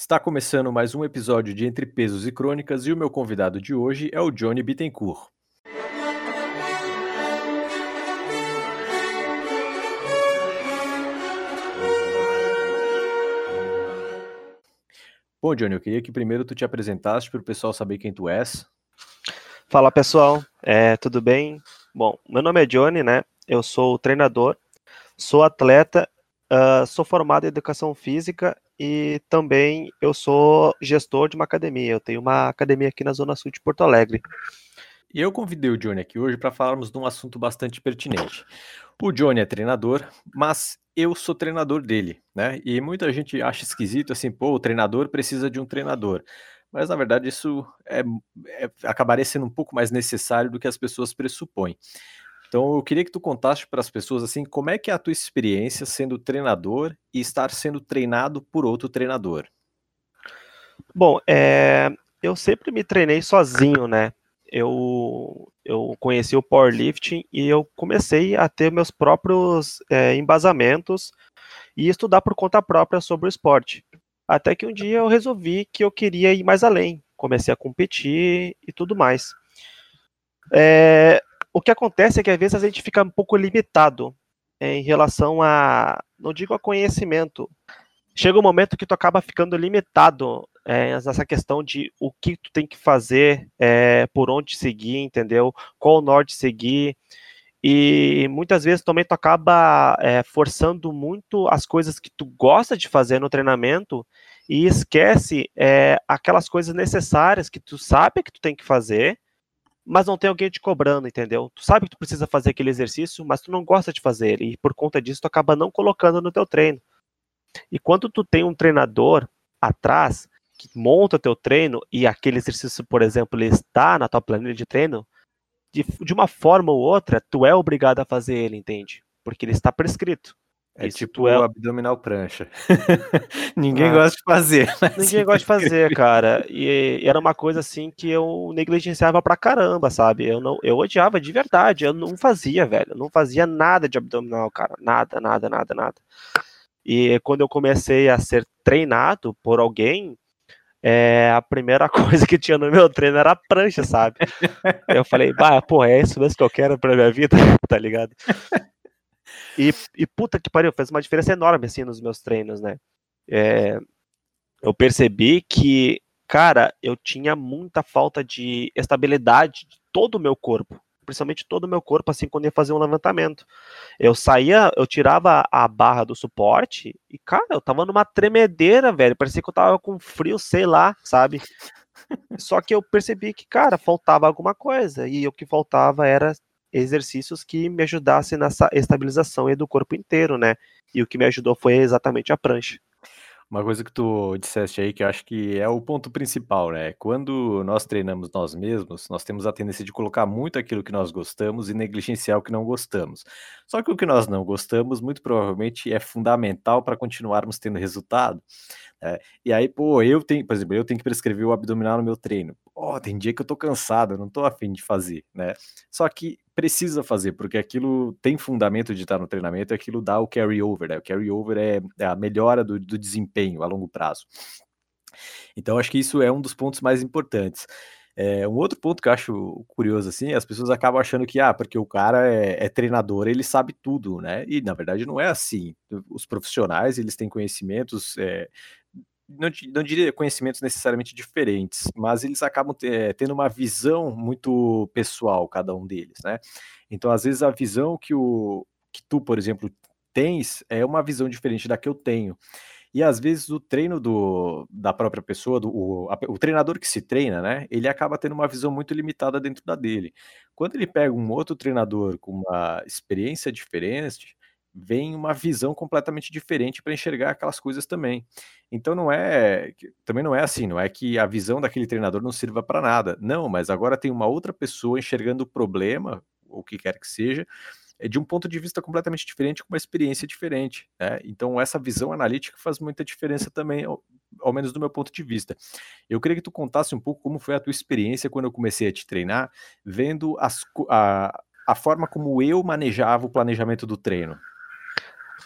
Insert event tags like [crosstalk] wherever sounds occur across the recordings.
Está começando mais um episódio de Entre Pesos e Crônicas e o meu convidado de hoje é o Johnny Bittencourt. Bom, Johnny, eu queria que primeiro tu te apresentasse para o pessoal saber quem tu és. Fala pessoal, é, tudo bem? Bom, meu nome é Johnny, né? Eu sou treinador, sou atleta, uh, sou formado em educação física e também eu sou gestor de uma academia. Eu tenho uma academia aqui na Zona Sul de Porto Alegre. E eu convidei o Johnny aqui hoje para falarmos de um assunto bastante pertinente. O Johnny é treinador, mas eu sou treinador dele, né? E muita gente acha esquisito assim, pô, o treinador precisa de um treinador. Mas na verdade isso é, é acabaria sendo um pouco mais necessário do que as pessoas pressupõem. Então eu queria que tu contasse para as pessoas assim, como é que é a tua experiência sendo treinador e estar sendo treinado por outro treinador? Bom, é, eu sempre me treinei sozinho, né? Eu, eu conheci o powerlifting e eu comecei a ter meus próprios é, embasamentos e estudar por conta própria sobre o esporte. Até que um dia eu resolvi que eu queria ir mais além, comecei a competir e tudo mais. É, o que acontece é que às vezes a gente fica um pouco limitado é, em relação a, não digo a conhecimento, chega um momento que tu acaba ficando limitado é, nessa questão de o que tu tem que fazer, é, por onde seguir, entendeu? Qual norte seguir. E muitas vezes também tu acaba é, forçando muito as coisas que tu gosta de fazer no treinamento e esquece é, aquelas coisas necessárias que tu sabe que tu tem que fazer, mas não tem alguém te cobrando, entendeu? Tu sabe que tu precisa fazer aquele exercício, mas tu não gosta de fazer e por conta disso tu acaba não colocando no teu treino. E quando tu tem um treinador atrás que monta teu treino e aquele exercício, por exemplo, ele está na tua planilha de treino, de, de uma forma ou outra, tu é obrigado a fazer ele, entende? Porque ele está prescrito. É Isso tipo é... o abdominal prancha. [laughs] ninguém ah, gosta de fazer. [laughs] Ninguém gosta de fazer, [laughs] cara. E, e, era uma coisa assim que eu negligenciava pra caramba, sabe? Eu não, eu odiava de verdade. Eu não fazia, velho. Eu não fazia nada de abdominal, cara. Nada, nada, nada, nada. E quando eu comecei a ser treinado por alguém, é, a primeira coisa que tinha no meu treino era a prancha, sabe? eu falei, bah, pô, é isso mesmo que eu quero pra minha vida, tá ligado? E, e puta que pariu, fez uma diferença enorme assim nos meus treinos, né? É, eu percebi que, cara, eu tinha muita falta de estabilidade de todo o meu corpo, principalmente todo o meu corpo, assim, quando ia fazer um levantamento. Eu saía, eu tirava a barra do suporte e, cara, eu tava numa tremedeira, velho. Parecia que eu tava com frio, sei lá, sabe? [laughs] Só que eu percebi que, cara, faltava alguma coisa. E o que faltava era exercícios que me ajudassem nessa estabilização do corpo inteiro, né? E o que me ajudou foi exatamente a prancha. Uma coisa que tu disseste aí que eu acho que é o ponto principal, né? Quando nós treinamos nós mesmos, nós temos a tendência de colocar muito aquilo que nós gostamos e negligenciar o que não gostamos. Só que o que nós não gostamos, muito provavelmente, é fundamental para continuarmos tendo resultado. É, e aí, pô, eu tenho, por exemplo, eu tenho que prescrever o abdominal no meu treino. Ó, tem dia que eu tô cansado, eu não tô afim de fazer, né? Só que precisa fazer, porque aquilo tem fundamento de estar no treinamento e aquilo dá o carry over, né? O carry over é, é a melhora do, do desempenho a longo prazo. Então, acho que isso é um dos pontos mais importantes. É, um outro ponto que eu acho curioso, assim, as pessoas acabam achando que, ah, porque o cara é, é, treinador, ele sabe tudo, né? E, na verdade, não é assim. Os profissionais, eles têm conhecimentos é, não, não, diria conhecimentos necessariamente diferentes, mas eles acabam é, tendo uma visão muito pessoal, cada um deles, né? Então, às vezes, a visão que, o, que tu, por exemplo, tens é uma visão diferente da que eu tenho. E às vezes o treino do, da própria pessoa, do, o, a, o treinador que se treina, né? Ele acaba tendo uma visão muito limitada dentro da dele. Quando ele pega um outro treinador com uma experiência diferente, vem uma visão completamente diferente para enxergar aquelas coisas também. Então não é, também não é assim, não é que a visão daquele treinador não sirva para nada. Não, mas agora tem uma outra pessoa enxergando o problema, ou o que quer que seja, é de um ponto de vista completamente diferente, com uma experiência diferente. Né? Então essa visão analítica faz muita diferença também, ao, ao menos do meu ponto de vista. Eu queria que tu contasse um pouco como foi a tua experiência quando eu comecei a te treinar, vendo as, a, a forma como eu manejava o planejamento do treino.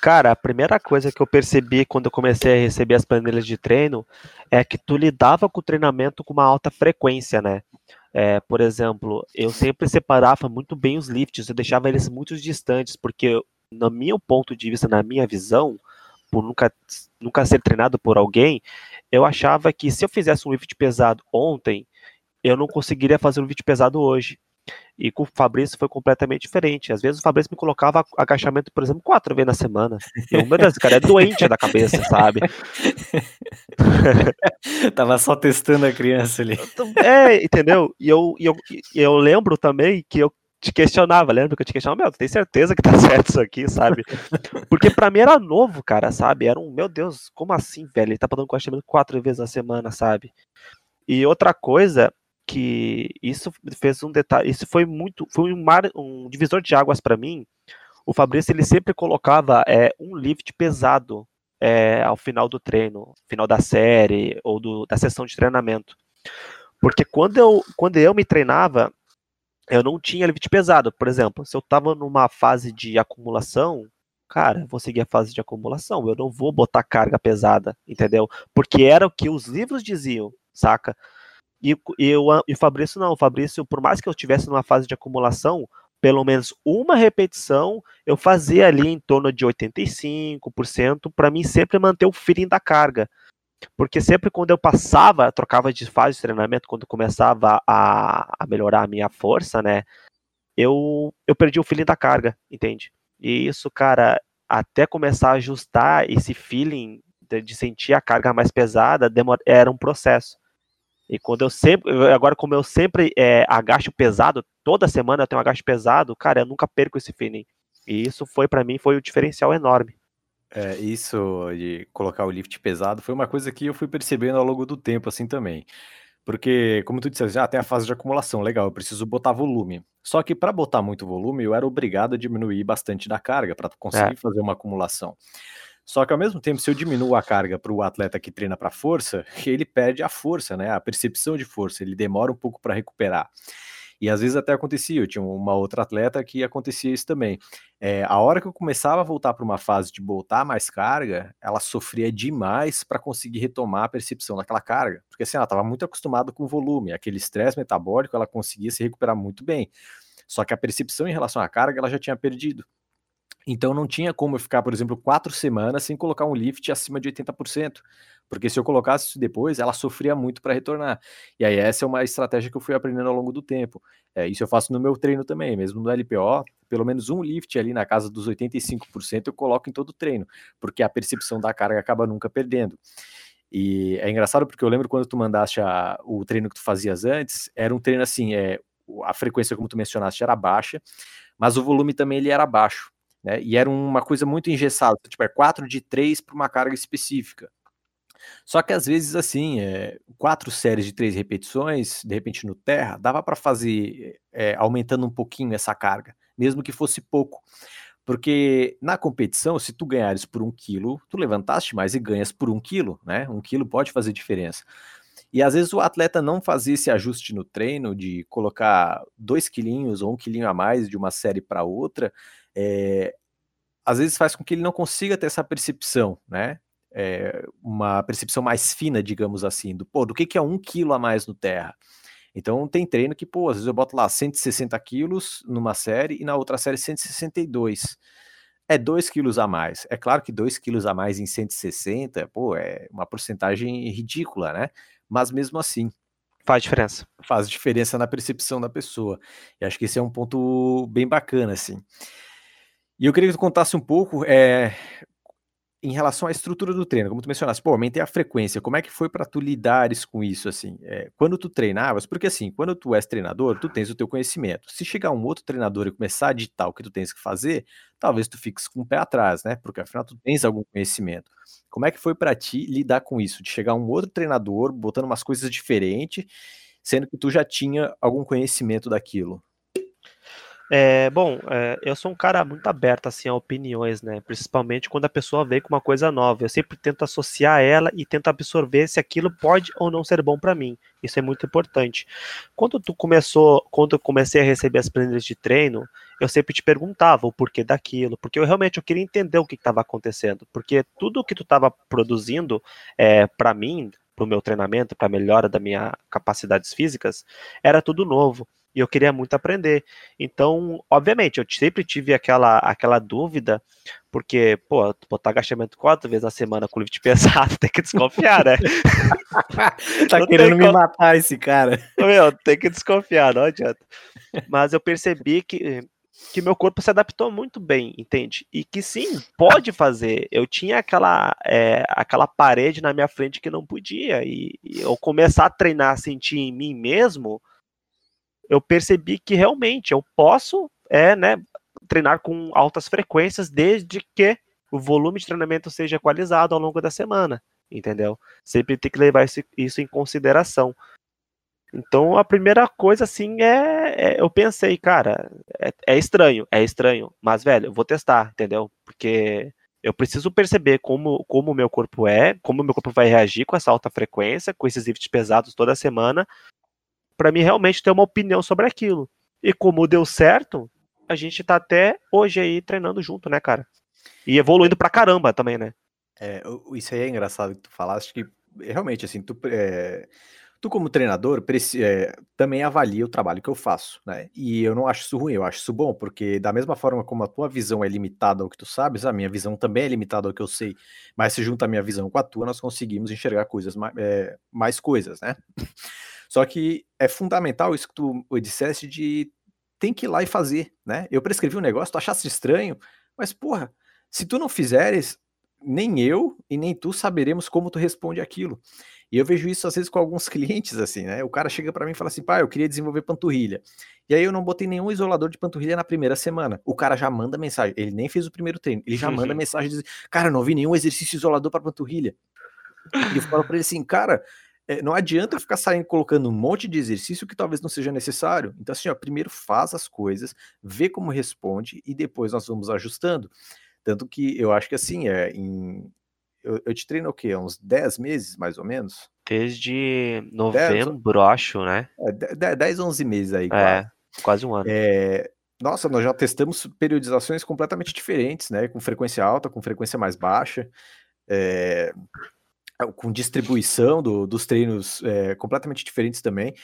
Cara, a primeira coisa que eu percebi quando eu comecei a receber as planilhas de treino é que tu lidava com o treinamento com uma alta frequência, né? É, por exemplo, eu sempre separava muito bem os lifts, eu deixava eles muito distantes, porque no meu ponto de vista, na minha visão, por nunca, nunca ser treinado por alguém, eu achava que se eu fizesse um lift pesado ontem, eu não conseguiria fazer um lift pesado hoje. E com o Fabrício foi completamente diferente. Às vezes o Fabrício me colocava agachamento, por exemplo, quatro vezes na semana. Eu, meu Deus, cara é [laughs] doente da cabeça, sabe? [laughs] Tava só testando a criança ali. É, entendeu? E eu, e eu, e eu lembro também que eu te questionava, lembra que eu te questionava, meu, tu tem certeza que tá [laughs] certo isso aqui, sabe? Porque pra mim era novo, cara, sabe? Era um, meu Deus, como assim, velho? Ele tá falando agachamento quatro vezes na semana, sabe? E outra coisa que isso fez um detalhe, isso foi muito, foi um, mar, um divisor de águas para mim. O Fabrício ele sempre colocava é, um lift pesado é, ao final do treino, final da série ou do, da sessão de treinamento, porque quando eu quando eu me treinava eu não tinha lift pesado, por exemplo, se eu estava numa fase de acumulação, cara, vou seguir a fase de acumulação, eu não vou botar carga pesada, entendeu? Porque era o que os livros diziam, saca? E, eu, e o Fabrício não, o Fabrício, por mais que eu estivesse numa fase de acumulação, pelo menos uma repetição eu fazia ali em torno de 85%, para mim sempre manter o feeling da carga. Porque sempre quando eu passava, trocava de fase de treinamento, quando começava a, a melhorar a minha força, né? Eu, eu perdi o feeling da carga, entende? E isso, cara, até começar a ajustar esse feeling de, de sentir a carga mais pesada, demora, era um processo. E quando eu sempre, agora como eu sempre é, agacho pesado, toda semana eu tenho um agacho pesado, cara, eu nunca perco esse feeling. E isso foi para mim foi um diferencial enorme. É, isso de colocar o lift pesado foi uma coisa que eu fui percebendo ao longo do tempo assim também. Porque, como tu disse, já tem a fase de acumulação, legal, eu preciso botar volume. Só que para botar muito volume, eu era obrigado a diminuir bastante da carga para conseguir é. fazer uma acumulação. Só que ao mesmo tempo, se eu diminuo a carga para o atleta que treina para força, [laughs] ele perde a força, né? A percepção de força, ele demora um pouco para recuperar. E às vezes até acontecia, eu tinha uma outra atleta que acontecia isso também. É, a hora que eu começava a voltar para uma fase de botar mais carga, ela sofria demais para conseguir retomar a percepção daquela carga. Porque assim, ela estava muito acostumada com o volume, aquele estresse metabólico, ela conseguia se recuperar muito bem. Só que a percepção em relação à carga ela já tinha perdido. Então não tinha como eu ficar, por exemplo, quatro semanas sem colocar um lift acima de 80%. Porque se eu colocasse isso depois, ela sofria muito para retornar. E aí essa é uma estratégia que eu fui aprendendo ao longo do tempo. É, isso eu faço no meu treino também, mesmo no LPO, pelo menos um lift ali na casa dos 85% eu coloco em todo o treino, porque a percepção da carga acaba nunca perdendo. E é engraçado porque eu lembro quando tu mandaste a, o treino que tu fazias antes, era um treino assim, é, a frequência, como tu mencionaste, era baixa, mas o volume também ele era baixo. Né? E era uma coisa muito engessada, tipo, é 4 de 3 para uma carga específica. Só que às vezes, assim, é, quatro séries de três repetições, de repente no terra, dava para fazer é, aumentando um pouquinho essa carga, mesmo que fosse pouco. Porque na competição, se tu ganhares por um quilo, tu levantaste mais e ganhas por um quilo, né? Um quilo pode fazer diferença. E às vezes o atleta não fazia esse ajuste no treino de colocar dois quilinhos ou um quilinho a mais de uma série para outra, é, às vezes faz com que ele não consiga ter essa percepção, né? É, uma percepção mais fina, digamos assim, do, pô, do que, que é um quilo a mais no terra. Então tem treino que, pô, às vezes eu boto lá 160 quilos numa série e na outra série 162. É 2 quilos a mais. É claro que 2 quilos a mais em 160, pô, é uma porcentagem ridícula, né? Mas mesmo assim. Faz diferença. Faz diferença na percepção da pessoa. E acho que esse é um ponto bem bacana, assim. E eu queria que tu contasse um pouco é, em relação à estrutura do treino, como tu mencionaste, pô, aumentei a frequência, como é que foi para tu lidares com isso, assim, é, quando tu treinavas, porque assim, quando tu és treinador, tu tens o teu conhecimento, se chegar um outro treinador e começar a ditar o que tu tens que fazer, talvez tu fiques com o pé atrás, né, porque afinal tu tens algum conhecimento. Como é que foi para ti lidar com isso, de chegar um outro treinador, botando umas coisas diferentes, sendo que tu já tinha algum conhecimento daquilo? É, bom, é, eu sou um cara muito aberto assim a opiniões, né? Principalmente quando a pessoa vem com uma coisa nova. Eu sempre tento associar ela e tento absorver se aquilo pode ou não ser bom para mim. Isso é muito importante. Quando tu começou, quando eu comecei a receber as planilhas de treino, eu sempre te perguntava o porquê daquilo, porque eu realmente eu queria entender o que estava acontecendo, porque tudo que tu estava produzindo é, para mim, para o meu treinamento, para a melhora das minhas capacidades físicas, era tudo novo e eu queria muito aprender. Então, obviamente, eu sempre tive aquela, aquela dúvida, porque, pô, botar agachamento quatro vezes na semana com lift [laughs] pesado, tem que desconfiar, né? [laughs] tá não querendo me matar esse cara. Meu, tem que desconfiar, não adianta. Mas eu percebi que que meu corpo se adaptou muito bem, entende? E que sim, pode fazer. Eu tinha aquela, é, aquela parede na minha frente que não podia. E, e eu começar a treinar, sentir em mim mesmo, eu percebi que realmente eu posso é, né, treinar com altas frequências desde que o volume de treinamento seja equalizado ao longo da semana, entendeu? Sempre tem que levar isso em consideração. Então a primeira coisa assim é, é eu pensei, cara, é, é, estranho, é estranho, mas velho, eu vou testar, entendeu? Porque eu preciso perceber como como o meu corpo é, como o meu corpo vai reagir com essa alta frequência, com esses lifts pesados toda semana, para mim realmente ter uma opinião sobre aquilo. E como deu certo, a gente tá até hoje aí treinando junto, né, cara? E evoluindo pra caramba também, né? É, isso aí é engraçado que tu falaste que realmente assim, tu é Tu, como treinador, é, também avalia o trabalho que eu faço, né? E eu não acho isso ruim, eu acho isso bom, porque da mesma forma como a tua visão é limitada ao que tu sabes, a minha visão também é limitada ao que eu sei. Mas se junta a minha visão com a tua, nós conseguimos enxergar coisas, é, mais coisas, né? Só que é fundamental isso que tu disseste de tem que ir lá e fazer, né? Eu prescrevi um negócio, tu achasse estranho, mas porra, se tu não fizeres, nem eu e nem tu saberemos como tu responde aquilo. E eu vejo isso às vezes com alguns [laughs] clientes assim, né? O cara chega para mim e fala assim: "Pai, eu queria desenvolver panturrilha". E aí eu não botei nenhum isolador de panturrilha na primeira semana. O cara já manda mensagem, ele nem fez o primeiro treino, ele já manda mensagem dizendo: "Cara, não vi nenhum exercício isolador para panturrilha". E eu falo para ele assim: "Cara, é, não adianta ficar saindo colocando um monte de exercício que talvez não seja necessário. Então, assim, ó, primeiro faz as coisas, vê como responde e depois nós vamos ajustando. Tanto que eu acho que assim, é, em, eu, eu te treino o quê? Uns 10 meses, mais ou menos? Desde novembro, 10, acho, né? É, 10, 11 meses aí, quase. É, quase um ano. É, nossa, nós já testamos periodizações completamente diferentes, né? Com frequência alta, com frequência mais baixa, é, com distribuição do, dos treinos é, completamente diferentes também.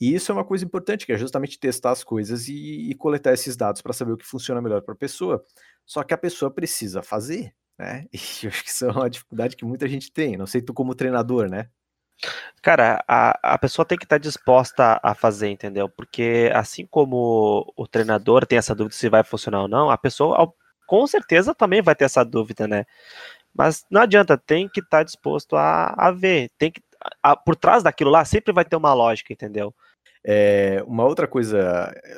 E isso é uma coisa importante, que é justamente testar as coisas e, e coletar esses dados para saber o que funciona melhor para a pessoa. Só que a pessoa precisa fazer, né? [laughs] E eu acho que isso é uma dificuldade que muita gente tem. Não sei tu como treinador, né? Cara, a, a pessoa tem que estar tá disposta a fazer, entendeu? Porque assim como o treinador tem essa dúvida se vai funcionar ou não, a pessoa com certeza também vai ter essa dúvida, né? Mas não adianta, tem que estar tá disposto a, a ver. Tem que, a, por trás daquilo lá sempre vai ter uma lógica, entendeu? É, uma outra coisa é,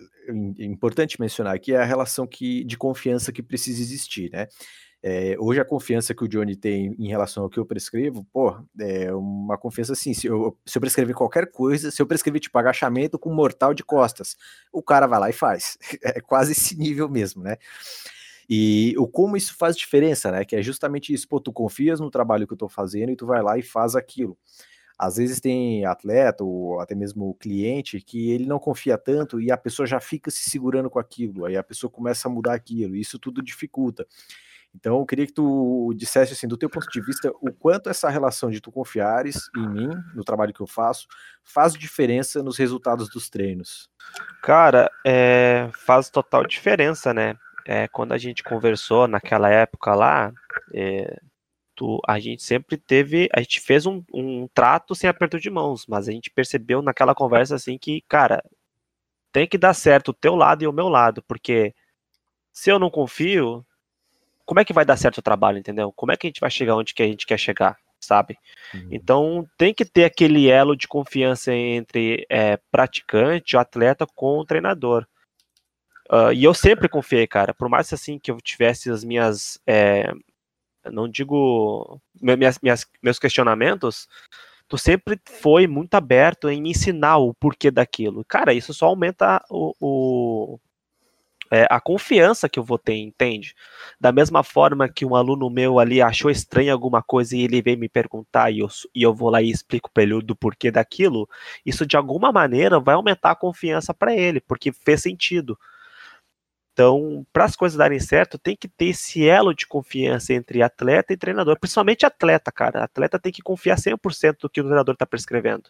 importante mencionar aqui é a relação que, de confiança que precisa existir, né? É, hoje a confiança que o Johnny tem em relação ao que eu prescrevo, pô, é uma confiança assim, se eu, se eu prescrever qualquer coisa, se eu prescrever tipo agachamento com mortal de costas, o cara vai lá e faz. [laughs] É quase esse nível mesmo, né? E o como isso faz diferença, né? Que é justamente isso, pô, tu confias no trabalho que eu tô fazendo e tu vai lá e faz aquilo. Às vezes tem atleta ou até mesmo cliente que ele não confia tanto e a pessoa já fica se segurando com aquilo, aí a pessoa começa a mudar aquilo, e isso tudo dificulta. Então, eu queria que tu dissesse, assim, do teu ponto de vista, o quanto essa relação de tu confiares em mim, no trabalho que eu faço, faz diferença nos resultados dos treinos. Cara, é, faz total diferença, né? É, quando a gente conversou naquela época lá, é, tu, a gente sempre teve, a gente fez um, um trato sem aperto de mãos, mas a gente percebeu naquela conversa assim que, cara, tem que dar certo o teu lado e o meu lado, porque se eu não confio, como é que vai dar certo o trabalho, entendeu? Como é que a gente vai chegar onde que a gente quer chegar, sabe? Uhum. Então tem que ter aquele elo de confiança entre é, praticante, o atleta com o treinador. Uh, e eu sempre confiei, cara. Por mais assim que eu tivesse as minhas, é, não digo minhas, minhas, meus questionamentos, tu sempre foi muito aberto em ensinar o porquê daquilo. Cara, isso só aumenta o, o é, a confiança que eu vou ter, entende? Da mesma forma que um aluno meu ali achou estranho alguma coisa e ele veio me perguntar e eu, e eu vou lá e explico para ele do porquê daquilo, isso de alguma maneira vai aumentar a confiança para ele, porque fez sentido. Então, para as coisas darem certo, tem que ter esse elo de confiança entre atleta e treinador, principalmente atleta, cara. Atleta tem que confiar 100% do que o treinador está prescrevendo.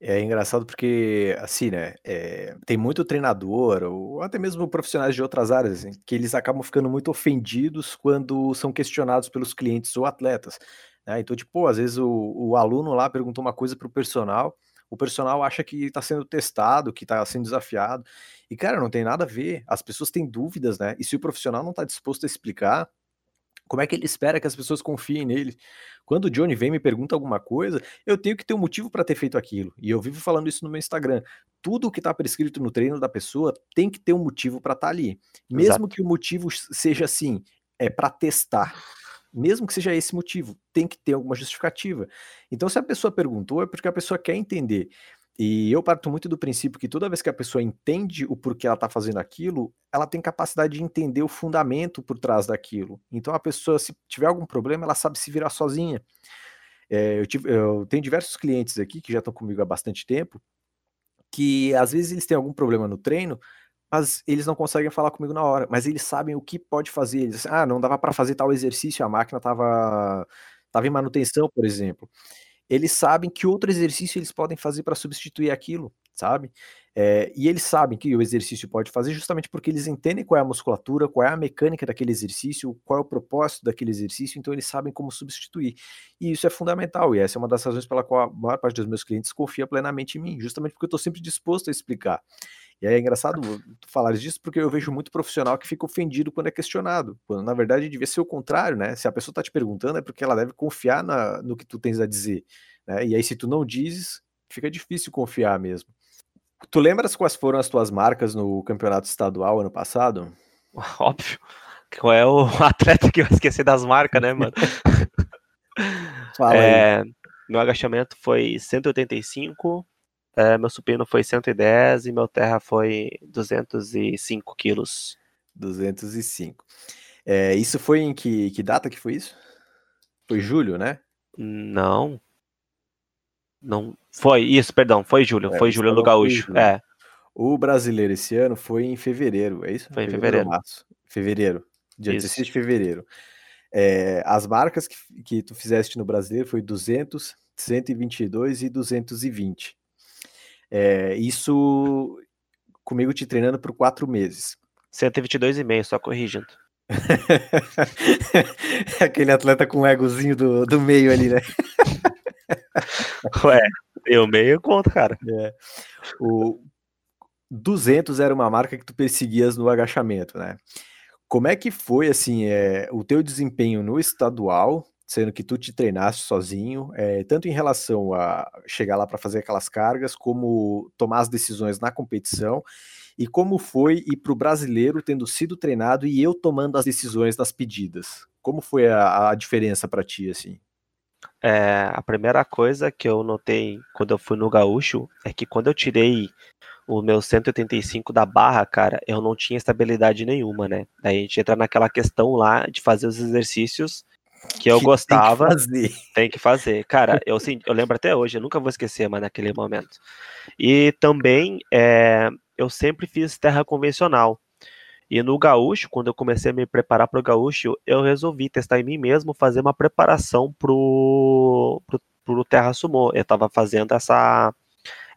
É engraçado porque, assim, né, é, tem muito treinador, ou até mesmo profissionais de outras áreas, assim, que eles acabam ficando muito ofendidos quando são questionados pelos clientes ou atletas. Né? Então, tipo, às vezes o, o aluno lá perguntou uma coisa para o personal, o personal acha que está sendo testado, que está sendo desafiado. E, cara, não tem nada a ver. As pessoas têm dúvidas, né? E se o profissional não está disposto a explicar, como é que ele espera que as pessoas confiem nele? Quando o Johnny vem e me pergunta alguma coisa, eu tenho que ter um motivo para ter feito aquilo. E eu vivo falando isso no meu Instagram. Tudo que está prescrito no treino da pessoa tem que ter um motivo para estar tá ali. Mesmo Exato. que o motivo seja assim, é para testar mesmo que seja esse motivo, tem que ter alguma justificativa. Então, se a pessoa perguntou, é porque a pessoa quer entender. E eu parto muito do princípio que toda vez que a pessoa entende o porquê ela está fazendo aquilo, ela tem capacidade de entender o fundamento por trás daquilo. Então, a pessoa, se tiver algum problema, ela sabe se virar sozinha. É, eu, tive, eu tenho diversos clientes aqui que já estão comigo há bastante tempo, que às vezes eles têm algum problema no treino, mas eles não conseguem falar comigo na hora, mas eles sabem o que pode fazer. Eles ah, não dava para fazer tal exercício, a máquina estava tava em manutenção, por exemplo. Eles sabem que outro exercício eles podem fazer para substituir aquilo, sabe? É, e eles sabem que o exercício pode fazer justamente porque eles entendem qual é a musculatura, qual é a mecânica daquele exercício, qual é o propósito daquele exercício, então eles sabem como substituir. E isso é fundamental, e essa é uma das razões pela qual a maior parte dos meus clientes confia plenamente em mim, justamente porque eu estou sempre disposto a explicar. E é engraçado tu falares disso porque eu vejo muito profissional que fica ofendido quando é questionado. Quando na verdade devia ser o contrário, né? Se a pessoa está te perguntando é porque ela deve confiar na, no que tu tens a dizer. Né? E aí, se tu não dizes, fica difícil confiar mesmo. Tu lembras quais foram as tuas marcas no campeonato estadual ano passado? [laughs] Óbvio. Qual é o [laughs] atleta que vai esquecer das marcas, né, mano? [laughs] Fala é, meu agachamento foi 185, é, meu supino foi 110 e meu terra foi 205 quilos. 205. É, isso foi em que, que data que foi isso? Foi julho, né? Não. Não. Foi, isso, perdão, foi julho. É, foi julho no Gaúcho. É. O brasileiro esse ano foi em fevereiro, é isso? Foi em fevereiro. Março. Fevereiro. Dia isso. 16 de fevereiro. É, as marcas que, que tu fizeste no brasileiro foi 200, 122 e 220. É, isso comigo te treinando por quatro meses. 122,5, só corrigindo. [laughs] Aquele atleta com o egozinho do, do meio ali, né? [laughs] Ué, eu meio conto, cara. É. O 200 era uma marca que tu perseguias no agachamento, né? Como é que foi, assim, é, o teu desempenho no estadual sendo que tu te treinaste sozinho, é, tanto em relação a chegar lá para fazer aquelas cargas, como tomar as decisões na competição, e como foi ir para o brasileiro tendo sido treinado e eu tomando as decisões das pedidas. Como foi a, a diferença para ti, assim? É, a primeira coisa que eu notei quando eu fui no Gaúcho é que quando eu tirei o meu 185 da barra, cara, eu não tinha estabilidade nenhuma, né? Daí a gente entra naquela questão lá de fazer os exercícios que eu que gostava. Tem que, fazer. tem que fazer. Cara, eu, assim, eu lembro até hoje, eu nunca vou esquecer, mas naquele momento. E também é, eu sempre fiz terra convencional. E no gaúcho, quando eu comecei a me preparar para o gaúcho, eu resolvi testar em mim mesmo, fazer uma preparação pro, pro, pro terra sumô. Eu tava fazendo essa,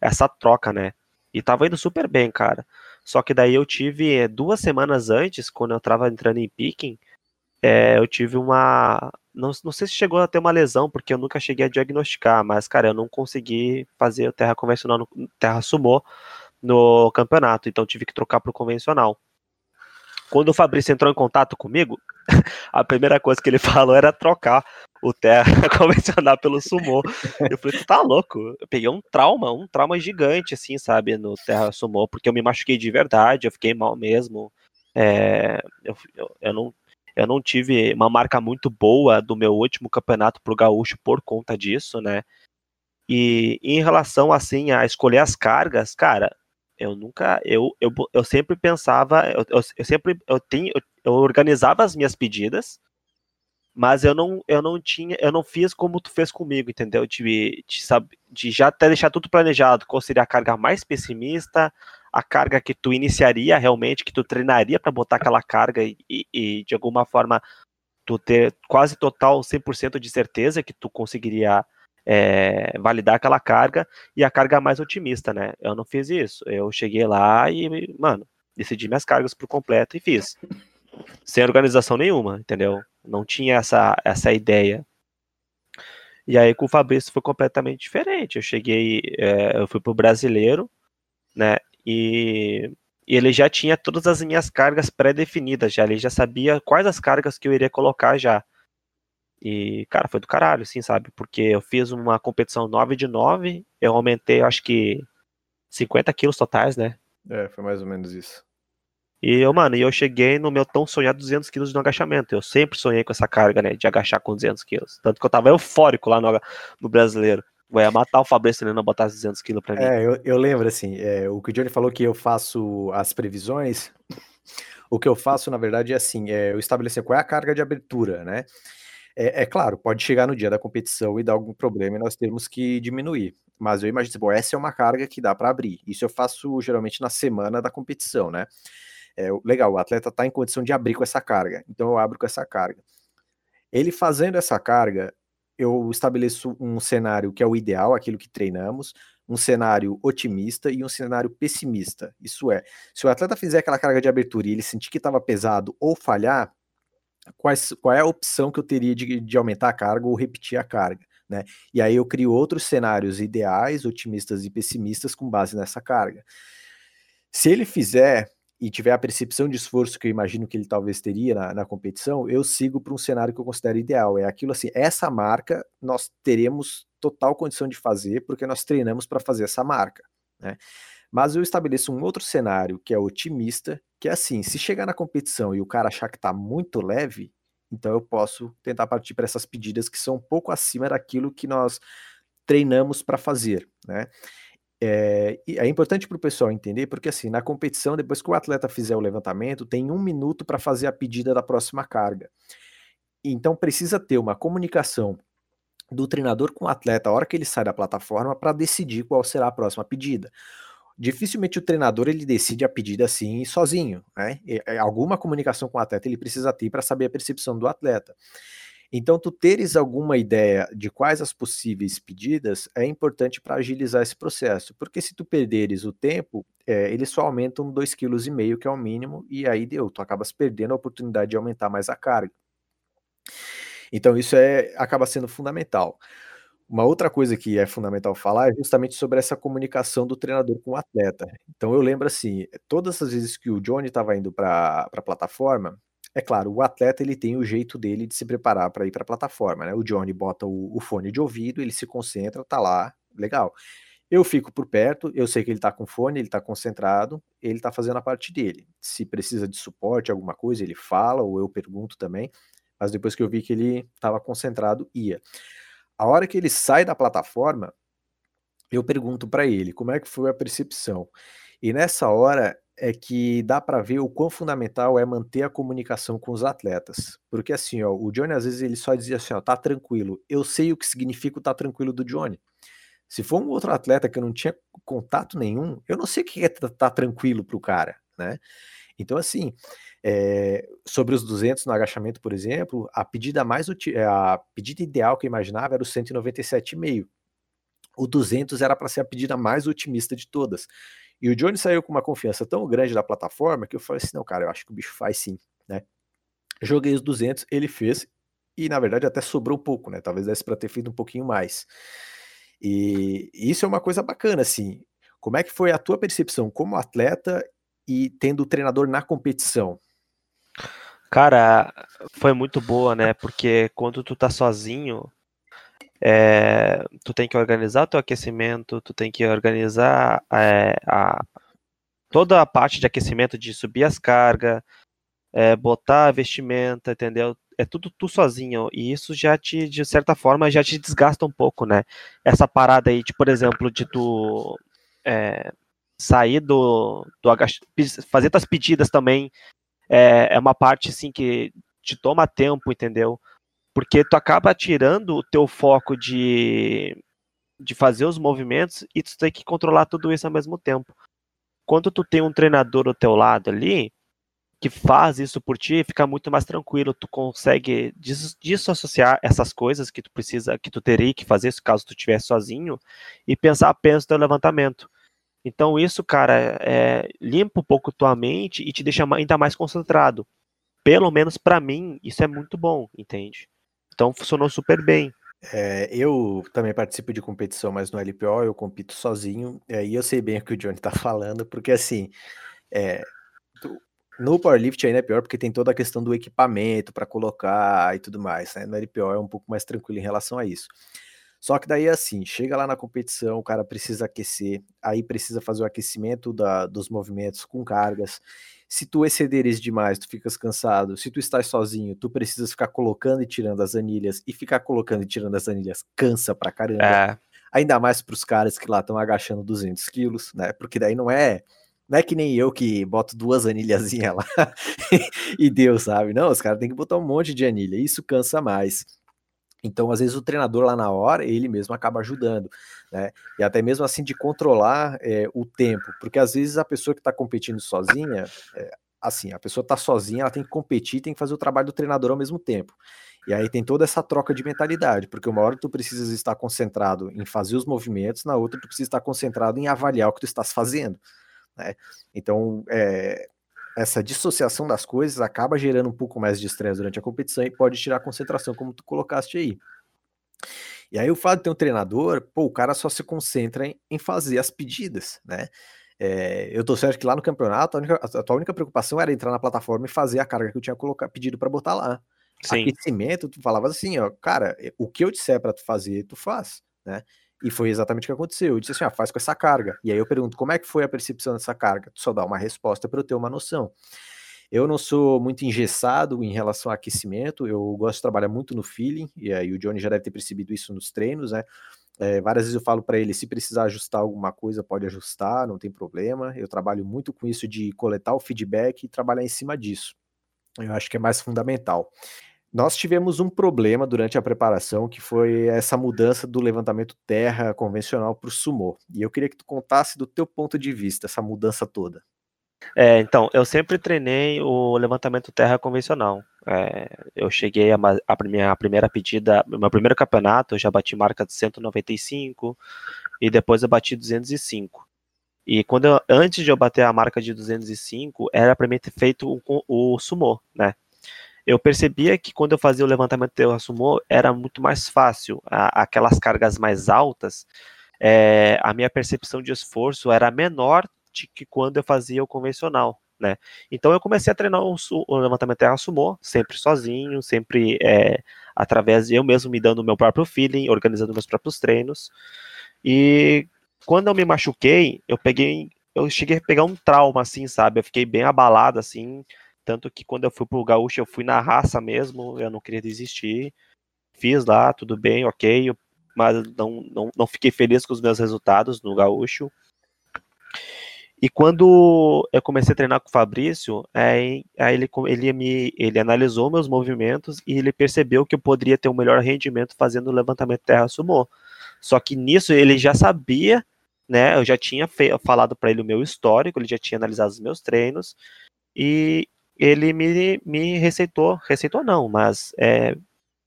essa troca, né? E tava indo super bem, cara. Só que daí eu tive duas semanas antes, quando eu tava entrando em picking, é, eu tive uma. Não, não sei se chegou a ter uma lesão, porque eu nunca cheguei a diagnosticar, mas, cara, eu não consegui fazer o terra convencional no terra sumô no campeonato, então tive que trocar para o convencional. Quando o Fabrício entrou em contato comigo, [laughs] a primeira coisa que ele [laughs] falou era trocar o terra [laughs] convencional pelo sumô. Eu falei, tu tá louco? Eu peguei um trauma, um trauma gigante, assim, sabe, no terra sumô, porque eu me machuquei de verdade, eu fiquei mal mesmo. É, eu, eu, eu, não, eu não tive uma marca muito boa do meu último campeonato pro Gaúcho por conta disso, né? E em relação assim a escolher as cargas, cara, eu nunca, eu, eu, eu sempre pensava, eu, eu, eu sempre, eu, tenho, eu organizava as minhas pedidas, mas eu não, eu não tinha, eu não fiz como tu fez comigo, entendeu? De, de, de já até deixar tudo planejado, qual seria a carga mais pessimista, a carga que tu iniciaria realmente, que tu treinaria para botar aquela carga e, e, de alguma forma tu ter quase total 100% de certeza que tu conseguiria é, validar aquela carga e a carga mais otimista, né? Eu não fiz isso. Eu cheguei lá e, mano, decidi minhas cargas por completo e fiz. Sem organização nenhuma, entendeu? Não tinha essa, essa ideia. E aí com o Fabrício foi completamente diferente. Eu cheguei, é, eu fui pro brasileiro, né? E, e ele já tinha todas as minhas cargas pré-definidas já. Ele já sabia quais as cargas que eu iria colocar já. E, cara, foi do caralho, assim, sabe? Porque eu fiz uma competição 9 de 9, eu aumentei, acho que 50 quilos totais, né? É, foi mais ou menos isso. E eu, mano, eu cheguei no meu tão sonhado 200 quilos no agachamento. Eu sempre sonhei com essa carga, né, de agachar com 200 quilos. Tanto que eu tava eufórico lá no, no brasileiro. Ia matar o Fabrício não botasse 200 quilos pra mim. É, eu, eu lembro, assim, é, o que o Johnny falou que eu faço as previsões. O que eu faço, na verdade, é assim, é eu estabelecer qual é a carga de abertura, né? É, é, claro, pode chegar no dia da competição e dar algum problema e nós temos que diminuir. Mas eu imagino, bom, essa é uma carga que dá para abrir. Isso eu faço geralmente na semana da competição, né? É, legal, o atleta está em condição de abrir com essa carga, então eu abro com essa carga. Ele fazendo essa carga, eu estabeleço um cenário que é o ideal, aquilo que treinamos, um cenário otimista e um cenário pessimista. Isso é, se o atleta fizer aquela carga de abertura e ele sentir que estava pesado ou falhar, quais, qual é a opção que eu teria de, de aumentar a carga ou repetir a carga. Né? E aí eu crio outros cenários ideais, otimistas e pessimistas com base nessa carga. Se ele fizer e tiver a percepção de esforço que eu imagino que ele talvez teria na, na competição, eu sigo para um cenário que eu considero ideal. É aquilo assim, essa marca nós teremos total condição de fazer porque nós treinamos para fazer essa marca. Né? Mas eu estabeleço um outro cenário que é otimista, que é assim: se chegar na competição e o cara achar que está muito leve, então eu posso tentar partir para essas pedidas que são um pouco acima daquilo que nós treinamos para fazer, né? É, é importante para o pessoal entender, porque assim, na competição, depois que o atleta fizer o levantamento, tem um minuto para fazer a pedida da próxima carga. Então precisa ter uma comunicação do treinador com o atleta a hora que ele sai da plataforma para decidir qual será a próxima pedida dificilmente o treinador ele decide a pedida assim sozinho, né? E, alguma comunicação com o atleta ele precisa ter para saber a percepção do atleta. Então, tu teres alguma ideia de quais as possíveis pedidas é importante para agilizar esse processo, porque se tu perderes o tempo, é, eles só aumentam 2,5 kg, que é o mínimo, e aí deu, tu acabas perdendo a oportunidade de aumentar mais a carga. Então, isso é acaba sendo fundamental. Uma outra coisa que é fundamental falar é justamente sobre essa comunicação do treinador com o atleta. Então eu lembro assim, todas as vezes que o Johnny estava indo para a plataforma, é claro, o atleta ele tem o jeito dele de se preparar para ir para a plataforma, né? O Johnny bota o, o, fone de ouvido, ele se concentra, tá lá, legal. Eu fico por perto, eu sei que ele está com fone, ele está concentrado, ele está fazendo a parte dele. Se precisa de suporte, alguma coisa, ele fala ou eu pergunto também. Mas depois que eu vi que ele estava concentrado, ia. A hora que ele sai da plataforma, eu pergunto para ele como é que foi a percepção. E nessa hora é que dá para ver o quão fundamental é manter a comunicação com os atletas. Porque assim, ó, o Johnny às vezes ele só dizia assim, ó, tá tranquilo. Eu sei o que significa o tá tranquilo do Johnny. Se for um outro atleta que eu não tinha contato nenhum, eu não sei o que é tá, tá tranquilo pro cara, né? Então assim, é, sobre os 200 no agachamento, por exemplo, a pedida mais eh, a pedida ideal que eu imaginava era o 197,5. O 200 era para ser a pedida mais otimista de todas. E o Johnny saiu com uma confiança tão grande da plataforma que eu falei assim: não, cara, eu acho que o bicho faz sim, né? Joguei os 200, ele fez, e na verdade até sobrou um pouco, né? Talvez desse para ter feito um pouquinho mais. E isso é uma coisa bacana, assim. Como é que foi a tua percepção como atleta e tendo o treinador na competição? Cara, foi muito boa, né? Porque quando tu tá sozinho, é, tu tem que organizar teu aquecimento, tu tem que organizar é, a, toda a parte de aquecimento, de subir as cargas, é, botar a vestimenta, entendeu? É tudo tu sozinho, e isso já te, de certa forma, já te desgasta um pouco, né? Essa parada aí, de, por exemplo, de tu é, sair do, do fazer tuas pedidas também é, é uma parte assim que te toma tempo, entendeu? Porque tu acaba tirando o teu foco de, de fazer os movimentos e tu tem que controlar tudo isso ao mesmo tempo. quando tu tem um treinador do teu lado ali, que faz isso por ti, fica muito mais tranquilo, tu consegue desassociar essas coisas que tu precisa, que tu teria que fazer caso tu estivesse sozinho, e pensar apenas no teu levantamento. Então isso, cara, é, limpa um pouco tua mente e te deixa ainda mais concentrado. Pelo menos para mim, isso é muito bom, entende? Então funcionou super bem. É, eu também participo de competição, mas no LPO eu compito sozinho, e eu sei bem o que o Johnny tá [laughs] falando, porque assim, é, no powerlift ainda é pior porque tem toda a questão do equipamento para colocar e tudo mais, né? No LPO é um pouco mais tranquilo em relação a isso. Só que daí assim, chega lá na competição, o cara precisa aquecer, aí precisa fazer o aquecimento da, dos movimentos com cargas. Se tu excederes demais, tu ficas cansado. Se tu estás sozinho, tu precisas ficar colocando e tirando as anilhas, e ficar colocando e tirando as anilhas cansa pra caramba. É. Ainda mais pros caras que lá estão agachando 200 quilos, né? Porque daí não é não é que nem eu que boto duas anilhazinhas lá [laughs] e deu, sabe? Não, os caras têm que botar um monte de anilha. Isso cansa mais. Então, às vezes, o treinador lá na hora, ele mesmo acaba ajudando, né? E até mesmo assim de controlar é, o tempo, porque às vezes a pessoa que está competindo sozinha, é, assim, a pessoa está sozinha, ela tem que competir, tem que fazer o trabalho do treinador ao mesmo tempo. E aí tem toda essa troca de mentalidade, porque uma hora tu precisas estar concentrado em fazer os movimentos, na outra tu precisa estar concentrado em avaliar o que tu estás fazendo. Né? Então, é, essa dissociação das coisas acaba gerando um pouco mais de estresse durante a competição e pode tirar a concentração, como tu colocaste aí. E aí o fato de ter um treinador, pô, o cara só se concentra em, em fazer as pedidas, né? É, eu tô certo que lá no campeonato a, única, a, tua única preocupação era entrar na plataforma e fazer a carga que eu tinha colocado, pedido para botar lá. Sim. Aquecimento, tu falava assim, ó, cara, o que eu disser para tu fazer, tu faz, né? E foi exatamente o que aconteceu. Eu disse assim: ah, faz com essa carga. E aí eu pergunto: como é que foi a percepção dessa carga? Tu só dá uma resposta para eu ter uma noção. Eu não sou muito engessado em relação ao aquecimento, eu gosto de trabalhar muito no feeling, e aí o Johnny já deve ter percebido isso nos treinos, né? É, várias vezes eu falo para ele: se precisar ajustar alguma coisa, pode ajustar, não tem problema. Eu trabalho muito com isso de coletar o feedback e trabalhar em cima disso. Eu acho que é mais fundamental. Nós tivemos um problema durante a preparação, que foi essa mudança do levantamento terra convencional para o sumô. E eu queria que tu contasse do teu ponto de vista essa mudança toda. É, então, eu sempre treinei o levantamento terra convencional. É, eu cheguei a, a, minha primeira pedida, meu primeiro campeonato, eu já bati marca de 195 e depois eu bati 205. E quando eu, antes de eu bater a marca de 205, era para mim ter feito o, o sumô, né? Eu percebia que quando eu fazia o levantamento de sumô era muito mais fácil. A, aquelas cargas mais altas, é, a minha percepção de esforço era menor de que quando eu fazia o convencional. Né? Então eu comecei a treinar o, o levantamento terra sumô, sempre sozinho, sempre é, através de eu mesmo me dando o meu próprio feeling, organizando meus próprios treinos. E quando eu me machuquei, eu peguei, eu cheguei a pegar um trauma, assim, sabe? Eu fiquei bem abalado, assim, tanto que quando eu fui pro Gaúcho, eu fui na raça mesmo, eu não queria desistir. Fiz lá, tudo bem, ok, mas não, não, não fiquei feliz com os meus resultados no Gaúcho. E quando eu comecei a treinar com o Fabrício, aí, aí ele, ele, me, ele analisou meus movimentos e ele percebeu que eu poderia ter um melhor rendimento fazendo o levantamento terra sumô. Só que nisso ele já sabia, né? Eu já tinha falado para ele o meu histórico, ele já tinha analisado os meus treinos e ele me, me receitou, receitou não, mas é,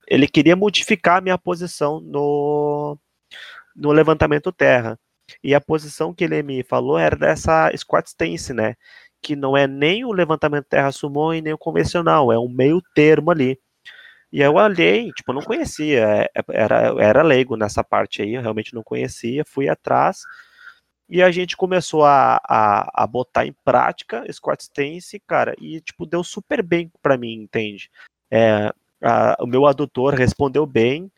ele queria modificar a minha posição no, no levantamento terra. E a posição que ele me falou era dessa squat stance, né? Que não é nem o levantamento terra sumô e nem o convencional, é um meio termo ali. E eu olhei, tipo, não conhecia, é, era, era leigo nessa parte aí, eu realmente não conhecia, fui atrás e a gente começou a, a, a botar em prática Squat Stance, cara, e tipo, deu super bem para mim, entende? É, a, o meu adutor respondeu bem,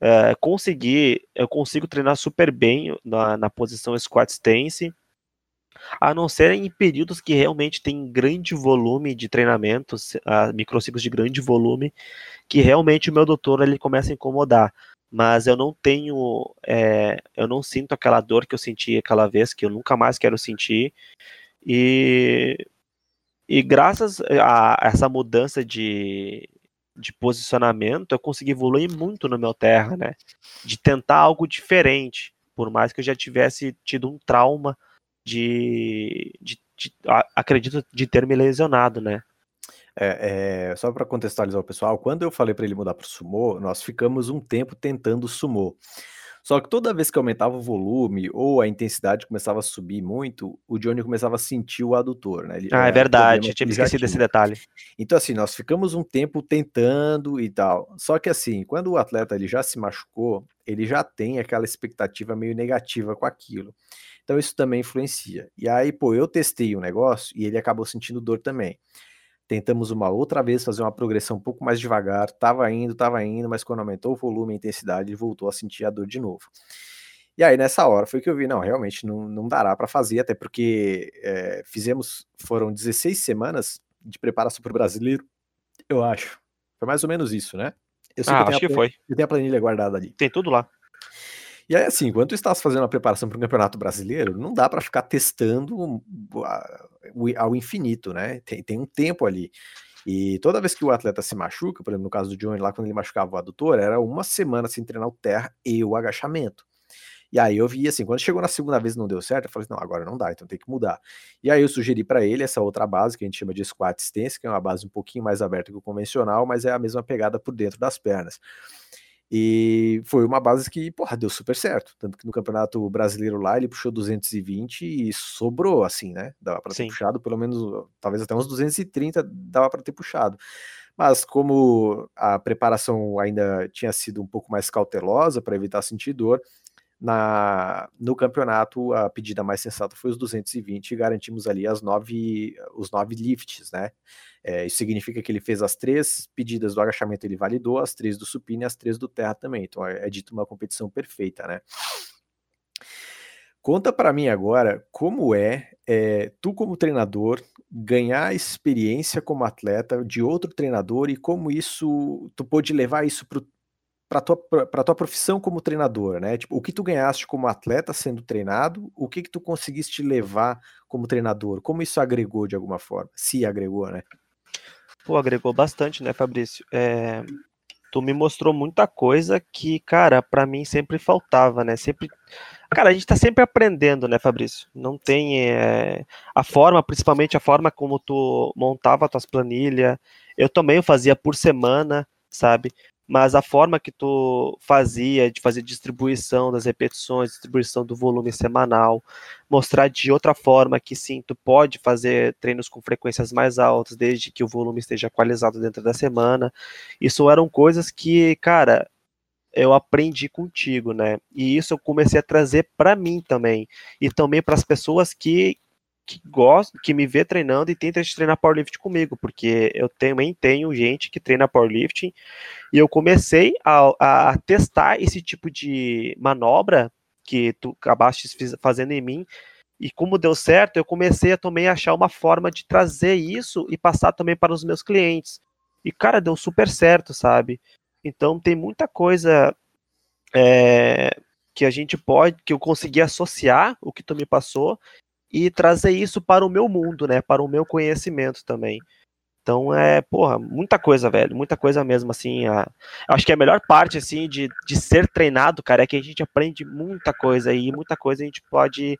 é, consegui, eu consigo treinar super bem na, na posição Squat Stance, a não ser em períodos que realmente tem grande volume de treinamentos, microciclos de grande volume, que realmente o meu doutor ele começa a incomodar mas eu não tenho, é, eu não sinto aquela dor que eu senti aquela vez, que eu nunca mais quero sentir, e, e graças a essa mudança de, de posicionamento, eu consegui evoluir muito no meu terra, né, de tentar algo diferente, por mais que eu já tivesse tido um trauma de, de, de acredito de ter me lesionado, né? É, é, só para contextualizar o pessoal, quando eu falei para ele mudar para o sumô, nós ficamos um tempo tentando sumô. Só que toda vez que aumentava o volume ou a intensidade começava a subir muito, o Johnny começava a sentir o adutor, né? Ele, ah, é verdade, tinha esquecido desse detalhe. Então, assim, nós ficamos um tempo tentando e tal. Só que, assim, quando o atleta ele já se machucou, ele já tem aquela expectativa meio negativa com aquilo. Então, isso também influencia. E aí, pô, eu testei o negócio e ele acabou sentindo dor também. Tentamos uma outra vez fazer uma progressão um pouco mais devagar, tava indo, tava indo, mas quando aumentou o volume e a intensidade, ele voltou a sentir a dor de novo. E aí, nessa hora, foi que eu vi, não, realmente não, não dará para fazer, até porque é, fizemos, foram 16 semanas de preparação para o brasileiro, eu acho. Foi mais ou menos isso, né? Eu sei ah, que acho que foi. Eu tenho a planilha guardada ali. Tem tudo lá. E aí, assim, enquanto estás fazendo a preparação para o Campeonato Brasileiro, não dá para ficar testando ao infinito, né? Tem, tem um tempo ali. E toda vez que o atleta se machuca, por exemplo, no caso do Johnny, lá quando ele machucava o adutor, era uma semana sem treinar o terra e o agachamento. E aí eu vi assim, quando chegou na segunda vez não deu certo, eu falei, não, agora não dá, então tem que mudar. E aí eu sugeri para ele essa outra base que a gente chama de squat stance, que é uma base um pouquinho mais aberta que o convencional, mas é a mesma pegada por dentro das pernas. E foi uma base que, porra, deu super certo. Tanto que no Campeonato Brasileiro lá ele puxou 220 e sobrou, assim, né? Dava para ter puxado pelo menos, talvez até uns 230 dava para ter puxado. Mas como a preparação ainda tinha sido um pouco mais cautelosa para evitar sentir dor, na, no campeonato a pedida mais sensata foi os 220 e garantimos ali as nove, os nove lifts, né? É, isso significa que ele fez as três pedidas do agachamento, ele validou, as três do supino e as três do terra também. Então é, é dito uma competição perfeita, né? Conta para mim agora como é, é, tu como treinador ganhar experiência como atleta de outro treinador e como isso tu pode levar isso para tua para tua profissão como treinador, né? Tipo, o que tu ganhaste como atleta sendo treinado, o que que tu conseguiste levar como treinador, como isso agregou de alguma forma, se agregou, né? Pô, agregou bastante, né, Fabrício? É, tu me mostrou muita coisa que, cara, para mim sempre faltava, né? Sempre. Cara, a gente tá sempre aprendendo, né, Fabrício? Não tem. É... A forma, principalmente a forma como tu montava tuas planilhas. Eu também fazia por semana, sabe? Mas a forma que tu fazia de fazer distribuição das repetições, distribuição do volume semanal, mostrar de outra forma que sim, tu pode fazer treinos com frequências mais altas, desde que o volume esteja equalizado dentro da semana. Isso eram coisas que, cara, eu aprendi contigo, né? E isso eu comecei a trazer para mim também, e também para as pessoas que que gosta, que me vê treinando e tenta treinar powerlifting comigo, porque eu também tenho gente que treina powerlifting e eu comecei a, a testar esse tipo de manobra que tu acabaste fazendo em mim e como deu certo, eu comecei a também achar uma forma de trazer isso e passar também para os meus clientes. E cara, deu super certo, sabe? Então tem muita coisa é, que a gente pode, que eu consegui associar o que tu me passou e trazer isso para o meu mundo, né? Para o meu conhecimento também. Então é, porra, muita coisa, velho, muita coisa mesmo, assim. A... Acho que a melhor parte, assim, de, de ser treinado, cara, é que a gente aprende muita coisa e muita coisa a gente pode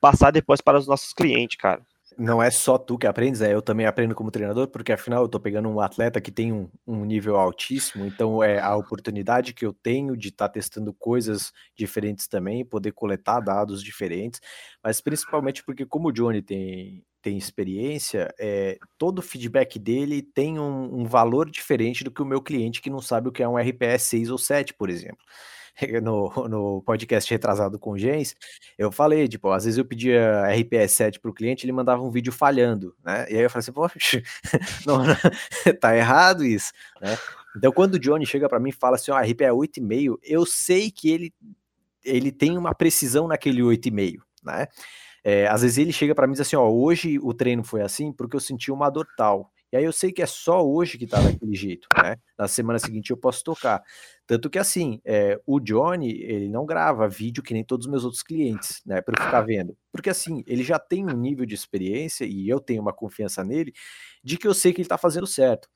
passar depois para os nossos clientes, cara não é só tu que aprendes, é eu também aprendo como treinador, porque afinal eu tô pegando um atleta que tem um, um nível altíssimo, então é a oportunidade que eu tenho de estar tá testando coisas diferentes também, poder coletar dados diferentes, mas principalmente porque como o Johnny tem, tem experiência, é, todo o feedback dele tem um, um valor diferente do que o meu cliente que não sabe o que é um RPS 6 ou 7, por exemplo. [laughs] no, no podcast retrasado com o Gens, eu falei, tipo, às vezes eu pedia RPS 7 para o cliente, ele mandava um vídeo falhando, né? E aí eu falei assim, poxa, [laughs] não, não, [laughs] tá errado isso, né? Então quando o Johnny chega para mim e fala assim, ó, oh, RP é 8,5, eu sei que ele, ele tem uma precisão naquele 8,5, né? É, às vezes ele chega para mim e diz assim, ó, hoje o treino foi assim porque eu senti uma dor tal. E aí eu sei que é só hoje que tá daquele jeito, né? Na semana seguinte eu posso tocar. Tanto que assim, é, o Johnny, ele não grava vídeo que nem todos os meus outros clientes, né? Para eu ficar vendo. Porque assim, ele já tem um nível de experiência e eu tenho uma confiança nele de que eu sei que ele tá fazendo certo.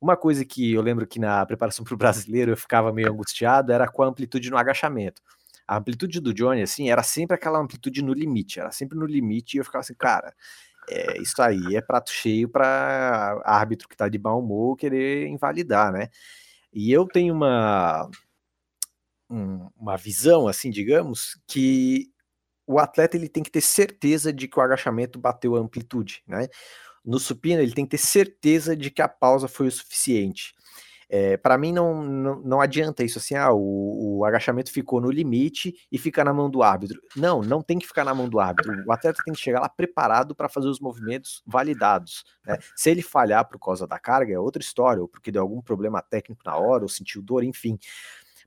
Uma coisa que eu lembro que na preparação para o brasileiro eu ficava meio angustiado era com a amplitude no agachamento. A amplitude do Johnny, assim, era sempre aquela amplitude no limite, era sempre no limite, e eu ficava assim, cara, é, isso aí é prato cheio para árbitro que tá de mau humor querer invalidar, né? E eu tenho uma, um, uma visão, assim, digamos, que o atleta ele tem que ter certeza de que o agachamento bateu a amplitude, né? No supino, ele tem que ter certeza de que a pausa foi o suficiente. É, para mim não, não, não, adianta isso assim, ah, o, o, agachamento ficou no limite e fica na mão do árbitro. Não, não tem que ficar na mão do árbitro. O atleta tem que chegar lá preparado para fazer os movimentos validados. Né? Se ele falhar por causa da carga, é outra história, ou porque deu algum problema técnico na hora, ou sentiu dor, enfim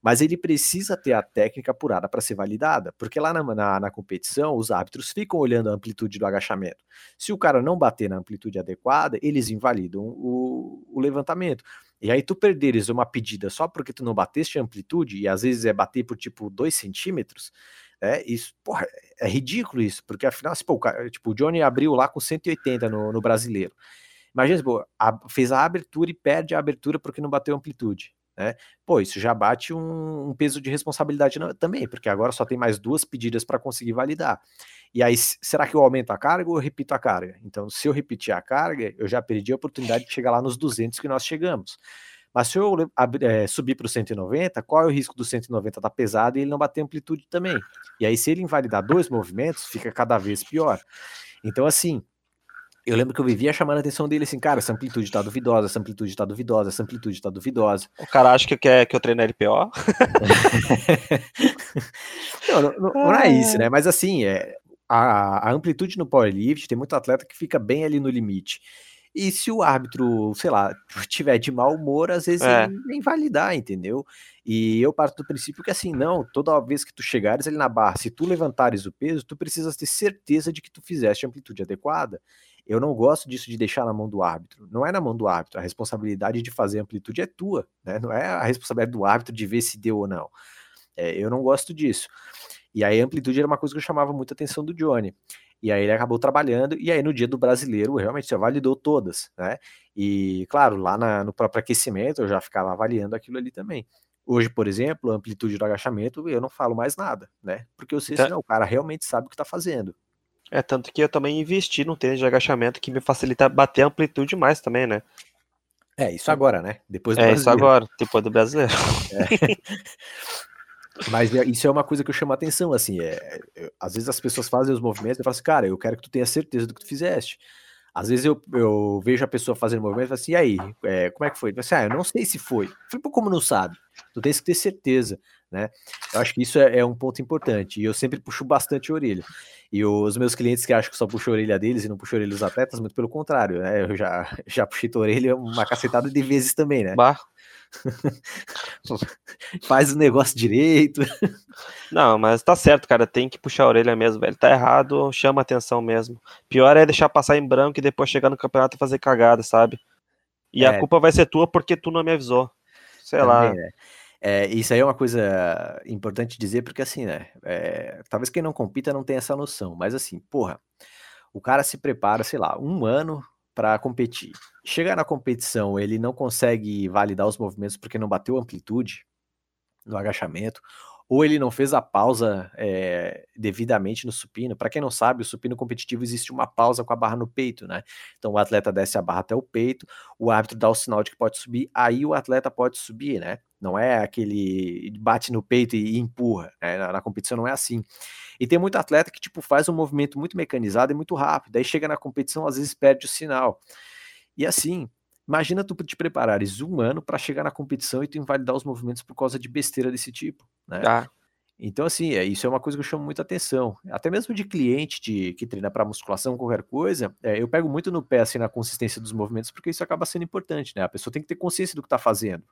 mas ele precisa ter a técnica apurada para ser validada, porque lá na, na, na, competição os árbitros ficam olhando a amplitude do agachamento. Se o cara não bater na amplitude adequada, eles invalidam o, o levantamento. E aí tu perderes uma pedida só porque tu não bateste a amplitude, e às vezes é bater por tipo 2 centímetros, é, isso, porra, é ridículo isso, porque afinal, se, pô, o, cara, tipo, o Johnny abriu lá com 180 no, no brasileiro. Imagina, pô, a, fez a abertura e perde a abertura porque não bateu amplitude. Né? Pô, isso já bate um, um peso de responsabilidade também, porque agora só tem mais duas pedidas para conseguir validar. E aí, será que eu aumento a carga ou eu repito a carga? Então, se eu repetir a carga, eu já perdi a oportunidade de chegar lá nos 200 que nós chegamos. Mas se eu é, subir para o 190, qual é o risco do 190 estar tá pesado e ele não bater amplitude também? E aí, se ele invalidar dois movimentos, fica cada vez pior. Então, assim, eu lembro que eu vivia chamando a atenção dele assim, cara, essa amplitude tá duvidosa, essa amplitude tá duvidosa, essa amplitude tá duvidosa. O cara acha que, quer, que eu treino LPO? [laughs] não, não, não, não, é isso, né? Mas assim, é, a, a amplitude no powerlift tem muito atleta que fica bem ali no limite. E se o árbitro, sei lá, tiver de mau humor, às vezes é. ele nem validar, entendeu? E eu parto do princípio que assim, não, toda vez que tu chegares ali na barra, se tu levantares o peso, tu precisas ter certeza de que tu fizeste a amplitude adequada. Eu não gosto disso de deixar na mão do árbitro. Não é na mão do árbitro. A responsabilidade de fazer amplitude é tua, né? Não é a responsabilidade do árbitro de ver se deu ou não. É, eu não gosto disso. E aí a amplitude era uma coisa que eu chamava muita atenção do Johnny. E aí ele acabou trabalhando, e aí no dia do brasileiro, realmente você validou todas, né? E claro, lá na, no próprio aquecimento eu já ficava avaliando aquilo ali também. Hoje, por exemplo, a amplitude do agachamento, eu não falo mais nada, né? Porque eu sei então... se não, o cara realmente sabe o que está fazendo. É, tanto que eu também investi no tênis de agachamento que me facilita bater a amplitude mais também, né? É, isso agora, né? Depois do É, brasileiro. isso agora, depois do brasileiro. É. [laughs] Mas é, isso é uma coisa que eu chamo a atenção, assim, é, é, às vezes as pessoas fazem os movimentos e falam assim, cara, eu quero que tu tenha certeza do que tu fizeste. Às vezes eu, eu vejo a pessoa fazendo movimento e falo assim, e aí, é, como é que foi? Assim, ah, eu não sei se foi. Eu falei, pô, como não sabe? Tu tens que ter certeza né? Eu acho que isso é, é, um ponto importante e eu sempre puxo bastante a orelha. E os meus clientes que acham que só puxo a orelha deles e não puxo a orelha dos atletas, muito pelo contrário, né? Eu já, [laughs] já puxei a orelha uma cacetada de vezes também, né? Bah. [laughs] Faz o negócio direito. Não, mas tá certo, cara. Tem que puxar a orelha mesmo, velho. Tá errado, chama atenção mesmo. Pior é deixar passar em branco e depois chegar no campeonato e fazer cagada, sabe? E é. a culpa vai ser tua porque tu não me avisou. Sei Também lá. É. É, isso aí é uma coisa importante dizer, porque assim, né? É, talvez quem não compita não tenha essa noção, mas assim, porra, o cara se prepara, sei lá, um ano para competir. Chega na competição, ele não consegue validar os movimentos porque não bateu amplitude no agachamento, ou ele não fez a pausa é, devidamente no supino. Para quem não sabe, o supino competitivo existe uma pausa com a barra no peito, né? Então o atleta desce a barra até o peito, o árbitro dá o sinal de que pode subir, aí o atleta pode subir, né? Não é aquele bate no peito e, empurra, né? na, na, competição não é assim. E tem muito atleta que tipo faz um movimento muito mecanizado e muito rápido, aí chega na competição às vezes perde o sinal. E assim, Imagina tu te preparares um ano para chegar na competição e tu invalidar os movimentos por causa de besteira desse tipo, né? Ah. Então, assim, é, isso é uma coisa que eu chamo muita atenção. Até mesmo de cliente de, que treina para musculação, qualquer coisa, é, eu pego muito no pé, assim, na consistência dos movimentos, porque isso acaba sendo importante, né? A pessoa tem que ter consciência do que está fazendo.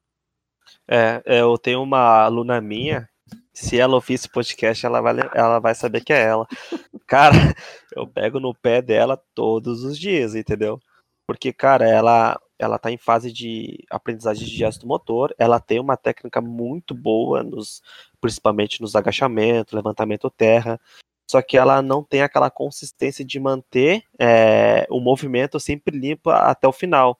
É, é, eu tenho uma aluna minha, se ela ouvir esse podcast, ela vai, ela vai saber que é ela. [laughs] Cara, [laughs] eu pego no pé dela todos os dias, entendeu? Porque, cara, ela ela está em fase de aprendizagem de gesto motor, ela tem uma técnica muito boa, nos, principalmente nos agachamentos, levantamento terra, só que ela não tem aquela consistência de manter é, o movimento sempre limpo até o final.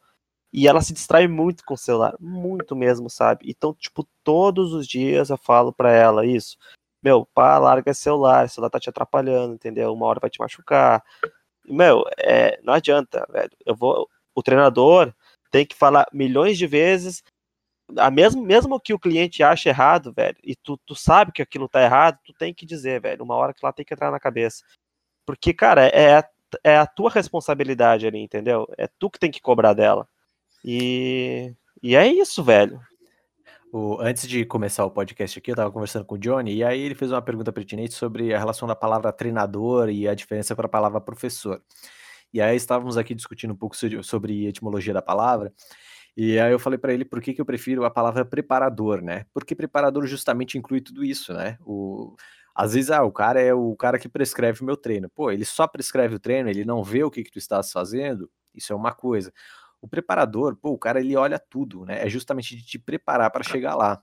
E ela se distrai muito com o celular, muito mesmo, sabe? Então, tipo, todos os dias eu falo para ela isso. meu, pá, larga celular, celular tá te atrapalhando, entendeu? Uma hora vai te machucar. Meu, é, não adianta, velho. Eu vou, o treinador tem que falar milhões de vezes, a mesmo, mesmo que o cliente ache errado, velho, e tu, tu sabe que aquilo tá errado, tu tem que dizer, velho, uma hora que lá tem que entrar na cabeça. Porque, cara, é, é a tua responsabilidade ali, entendeu? É tu que tem que cobrar dela. E, e é isso, velho. O, antes de começar o podcast aqui, eu tava conversando com o Johnny, e aí ele fez uma pergunta pertinente sobre a relação da palavra treinador e a diferença para a palavra professor. E aí estávamos aqui discutindo um pouco sobre etimologia da palavra, e aí eu falei para ele por que, que eu prefiro a palavra preparador, né? Porque preparador justamente inclui tudo isso, né? O, às vezes, ah, o cara é o cara que prescreve o meu treino. Pô, ele só prescreve o treino, ele não vê o que, que tu estás fazendo, isso é uma coisa. O preparador, pô, o cara ele olha tudo, né? É justamente de te preparar para chegar lá.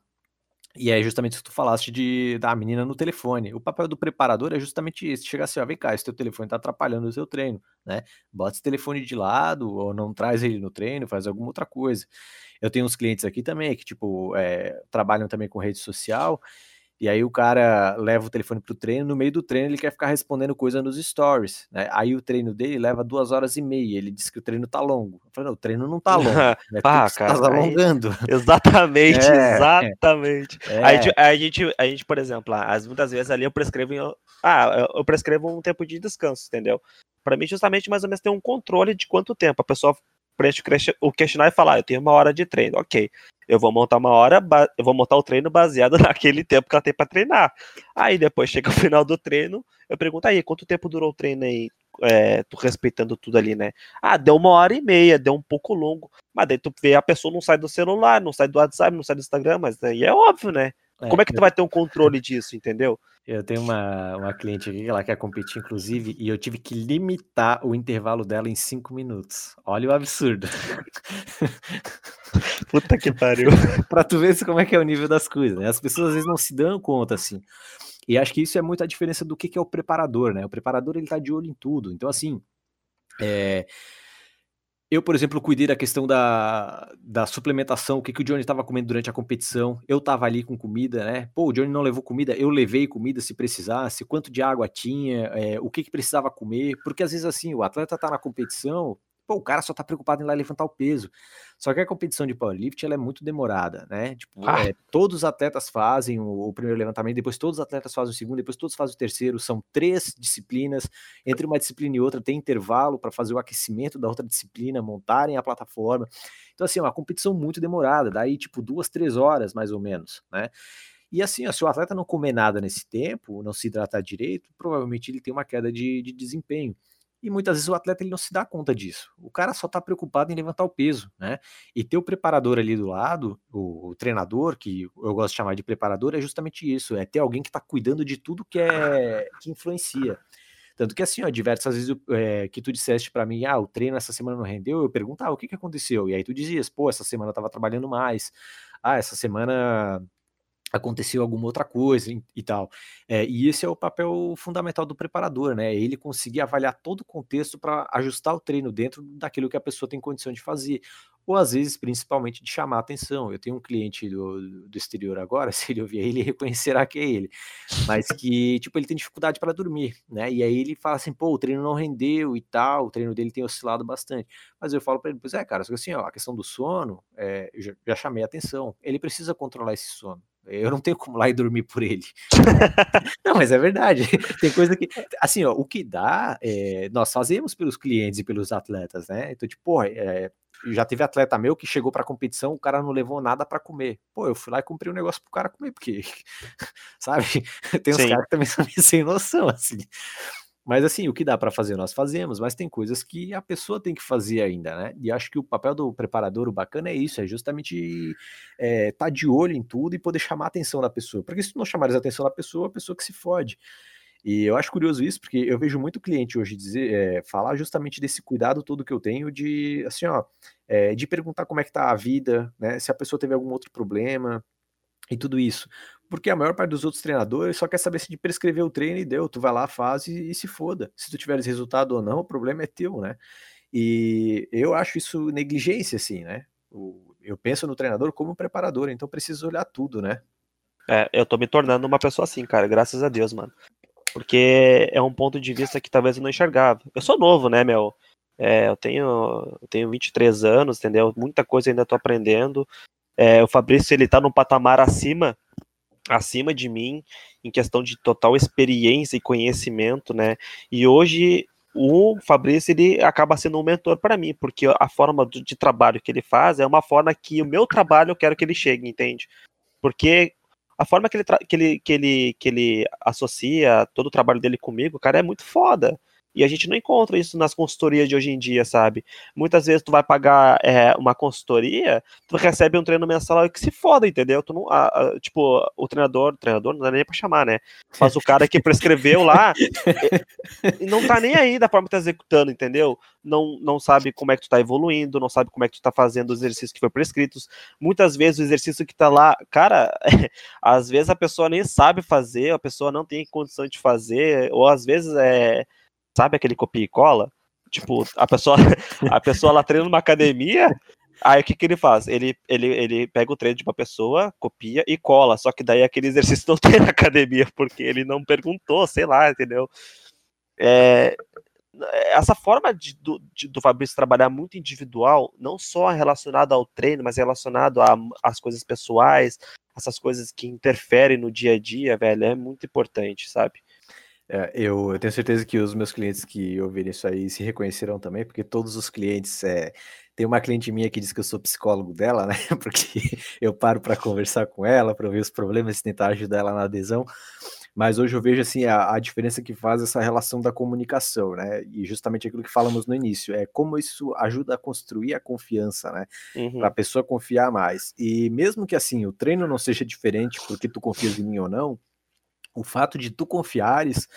E é justamente isso que tu falaste de, da menina no telefone. O papel do preparador é justamente esse: chegar assim, ó, vem cá, esse teu telefone tá atrapalhando o seu treino, né? Bota esse telefone de lado, ou não traz ele no treino, faz alguma outra coisa. Eu tenho uns clientes aqui também que, tipo, é, trabalham também com rede social e aí o cara leva o telefone pro treino, no meio do treino ele quer ficar respondendo coisa nos stories, né? Aí o treino dele leva duas horas e meia, ele diz que o treino tá longo. Eu falei, não, o treino não tá [laughs] longo, né? Pá, cara, tá alongando. [laughs] Exatamente, é, exatamente. É. Aí, a, gente, a gente, por exemplo, as, muitas vezes ali eu prescrevo, em, ah, eu prescrevo um tempo de descanso, entendeu? Para mim, justamente, mais ou menos ter um controle de quanto tempo a pessoa o questionário e falar, ah, eu tenho uma hora de treino, ok. Eu vou montar uma hora, eu vou montar o treino baseado [laughs] naquele tempo que ela tem para treinar. Aí depois chega o final do treino, eu pergunto aí, quanto tempo durou o treino aí? É, tu respeitando tudo ali, né? Ah, deu uma hora e meia, deu um pouco longo. Mas daí tu vê a pessoa não sai do celular, não sai do WhatsApp, não sai do Instagram, mas aí é óbvio, né? É, Como é que tu vai ter um controle disso, entendeu? Eu tenho uma, uma cliente aqui que ela quer competir, inclusive, e eu tive que limitar o intervalo dela em cinco minutos. Olha o absurdo. [laughs] Puta que pariu. [laughs] pra tu ver como é que é o nível das coisas, né? As pessoas às vezes não se dão conta, assim. E acho que isso é muito a diferença do que, que é o preparador, né? O preparador, ele tá de olho em tudo. Então, assim, é eu, por exemplo, cuidei da questão da, da suplementação, o que, que o Johnny estava comendo durante a competição. Eu estava ali com comida, né? Pô, o Johnny não levou comida, eu levei comida se precisasse, quanto de água tinha, é, o que, que precisava comer. Porque às vezes, assim, o atleta está na competição, pô, o cara só tá preocupado em lá levantar o peso. Só que a competição de powerlift ela é muito demorada, né? Tipo, ah. é, todos os atletas fazem o, o, primeiro levantamento, depois todos os atletas fazem o segundo, depois todos fazem o terceiro. São três disciplinas. Entre uma disciplina e outra tem intervalo para fazer o aquecimento da outra disciplina, montarem a plataforma. Então, assim, é uma competição muito demorada, daí tipo duas, três horas mais ou menos, né? E assim, ó, se o atleta não comer nada nesse tempo, não se hidratar direito, provavelmente ele tem uma queda de, de desempenho. E muitas vezes o atleta ele não se dá conta disso. O cara só está preocupado em levantar o peso, né? E ter o preparador ali do lado, o, o, treinador, que eu gosto de chamar de preparador, é justamente isso: é ter alguém que está cuidando de tudo que é que influencia. Tanto que assim, ó, diversas vezes é, que tu disseste para mim, ah, o treino essa semana não rendeu, eu pergunto, ah, o que que aconteceu? E aí tu dizias, pô, essa semana eu tava trabalhando mais, ah, essa semana aconteceu alguma outra coisa e, tal. É, e esse é o papel fundamental do preparador, né? Ele conseguir avaliar todo o contexto para ajustar o treino dentro daquilo que a pessoa tem condição de fazer. Ou às vezes, principalmente, de chamar atenção. Eu tenho um cliente do, do exterior agora, [laughs] se ele ouvir ele reconhecerá que é ele. Mas que, tipo, ele tem dificuldade para dormir, né? E aí ele fala assim, pô, o treino não rendeu e tal, o treino dele tem oscilado bastante. Mas eu falo para ele, pois é, cara, assim, ó, a questão do sono, é, eu já, já chamei a atenção. Ele precisa controlar esse sono. Eu não tenho como lá e dormir por ele. [laughs] não, mas é verdade. [laughs] Tem coisa que. Assim, ó, o que dá, é, nós fazemos pelos clientes e pelos atletas, né? Então, tipo, pô, é, já teve atleta meu que chegou pra competição, o cara não levou nada para comer. Pô, eu fui lá e comprei um negócio pro cara comer, porque, [laughs] sabe? Tem uns caras que também são sem noção, assim. Mas assim, o que dá para fazer nós fazemos, mas tem coisas que a pessoa tem que fazer ainda, né? E acho que o papel do preparador, o bacana é isso, é justamente é, tá de olho em tudo e poder chamar a atenção da pessoa. Porque se não chamares a atenção da pessoa, a pessoa que se fode. E eu acho curioso isso, porque eu vejo muito cliente hoje dizer, é, falar justamente desse cuidado todo que eu tenho de, assim, ó, é, de perguntar como é que tá a vida, né? Se a pessoa teve algum outro problema, e tudo isso. Porque a maior parte dos outros treinadores só quer saber se de prescrever o treino e deu. Tu vai lá, faz e, e se foda. Se tu tiveres resultado ou não, o problema é teu, né? E eu acho isso negligência, assim, né? Eu penso no treinador como preparador, então preciso olhar tudo, né? É, eu tô me tornando uma pessoa assim, cara, graças a Deus, mano. Porque é um ponto de vista que talvez eu não enxergava. Eu sou novo, né, meu? É, eu tenho eu tenho 23 anos, entendeu? Muita coisa ainda tô aprendendo. É, o Fabrício, ele tá num patamar acima acima de mim em questão de total experiência e conhecimento, né? E hoje o Fabrício ele acaba sendo um mentor para mim, porque a forma de trabalho que ele faz é uma forma que o meu trabalho eu quero que ele chegue, entende? Porque a forma que ele, que ele, que ele, que ele associa todo o trabalho dele comigo, cara, é muito foda. E a gente não encontra isso nas consultorias de hoje em dia, sabe? Muitas vezes tu vai pagar é, uma consultoria, tu recebe um treino mensal que se foda, entendeu? Tu não, a, a, tipo, o treinador, treinador não dá nem pra chamar, né? Mas o cara que prescreveu lá [laughs] e, não tá nem aí da forma que tá executando, entendeu? Não, não sabe como é que tu tá evoluindo, não sabe como é que tu tá fazendo os exercícios que foram prescritos. Muitas vezes o exercício que tá lá, cara, [laughs] às vezes a pessoa nem sabe fazer, a pessoa não tem condição de fazer, ou às vezes é Sabe aquele copia e cola? Tipo, a pessoa, [laughs] a pessoa lá treina numa academia, aí o que, que ele faz? Ele, ele, ele pega o treino de uma pessoa, copia e cola. Só que daí aquele exercício não [laughs] tem na academia, porque ele não perguntou, sei lá, entendeu? É, essa forma de, do, de, do Fabrício trabalhar muito individual, não só relacionado ao treino, mas relacionado às coisas pessoais, essas coisas que interferem no dia a dia, velho, é muito importante, sabe? É, eu, eu, tenho certeza que os meus clientes que ouvirem isso aí se reconhecerão também, porque todos os clientes. É, tem uma cliente minha que diz que eu sou psicólogo dela, né? [laughs] Porque eu paro para conversar com ela, para ver os problemas e tentar ajudar ela na adesão. Mas hoje eu vejo assim a, a, diferença que faz essa relação da comunicação, né? E justamente aquilo que falamos no início, é como isso ajuda a construir a confiança, né? Uhum. Para a pessoa confiar mais. E mesmo que assim o treino não seja diferente porque tu confias em mim ou não, o fato de tu confiares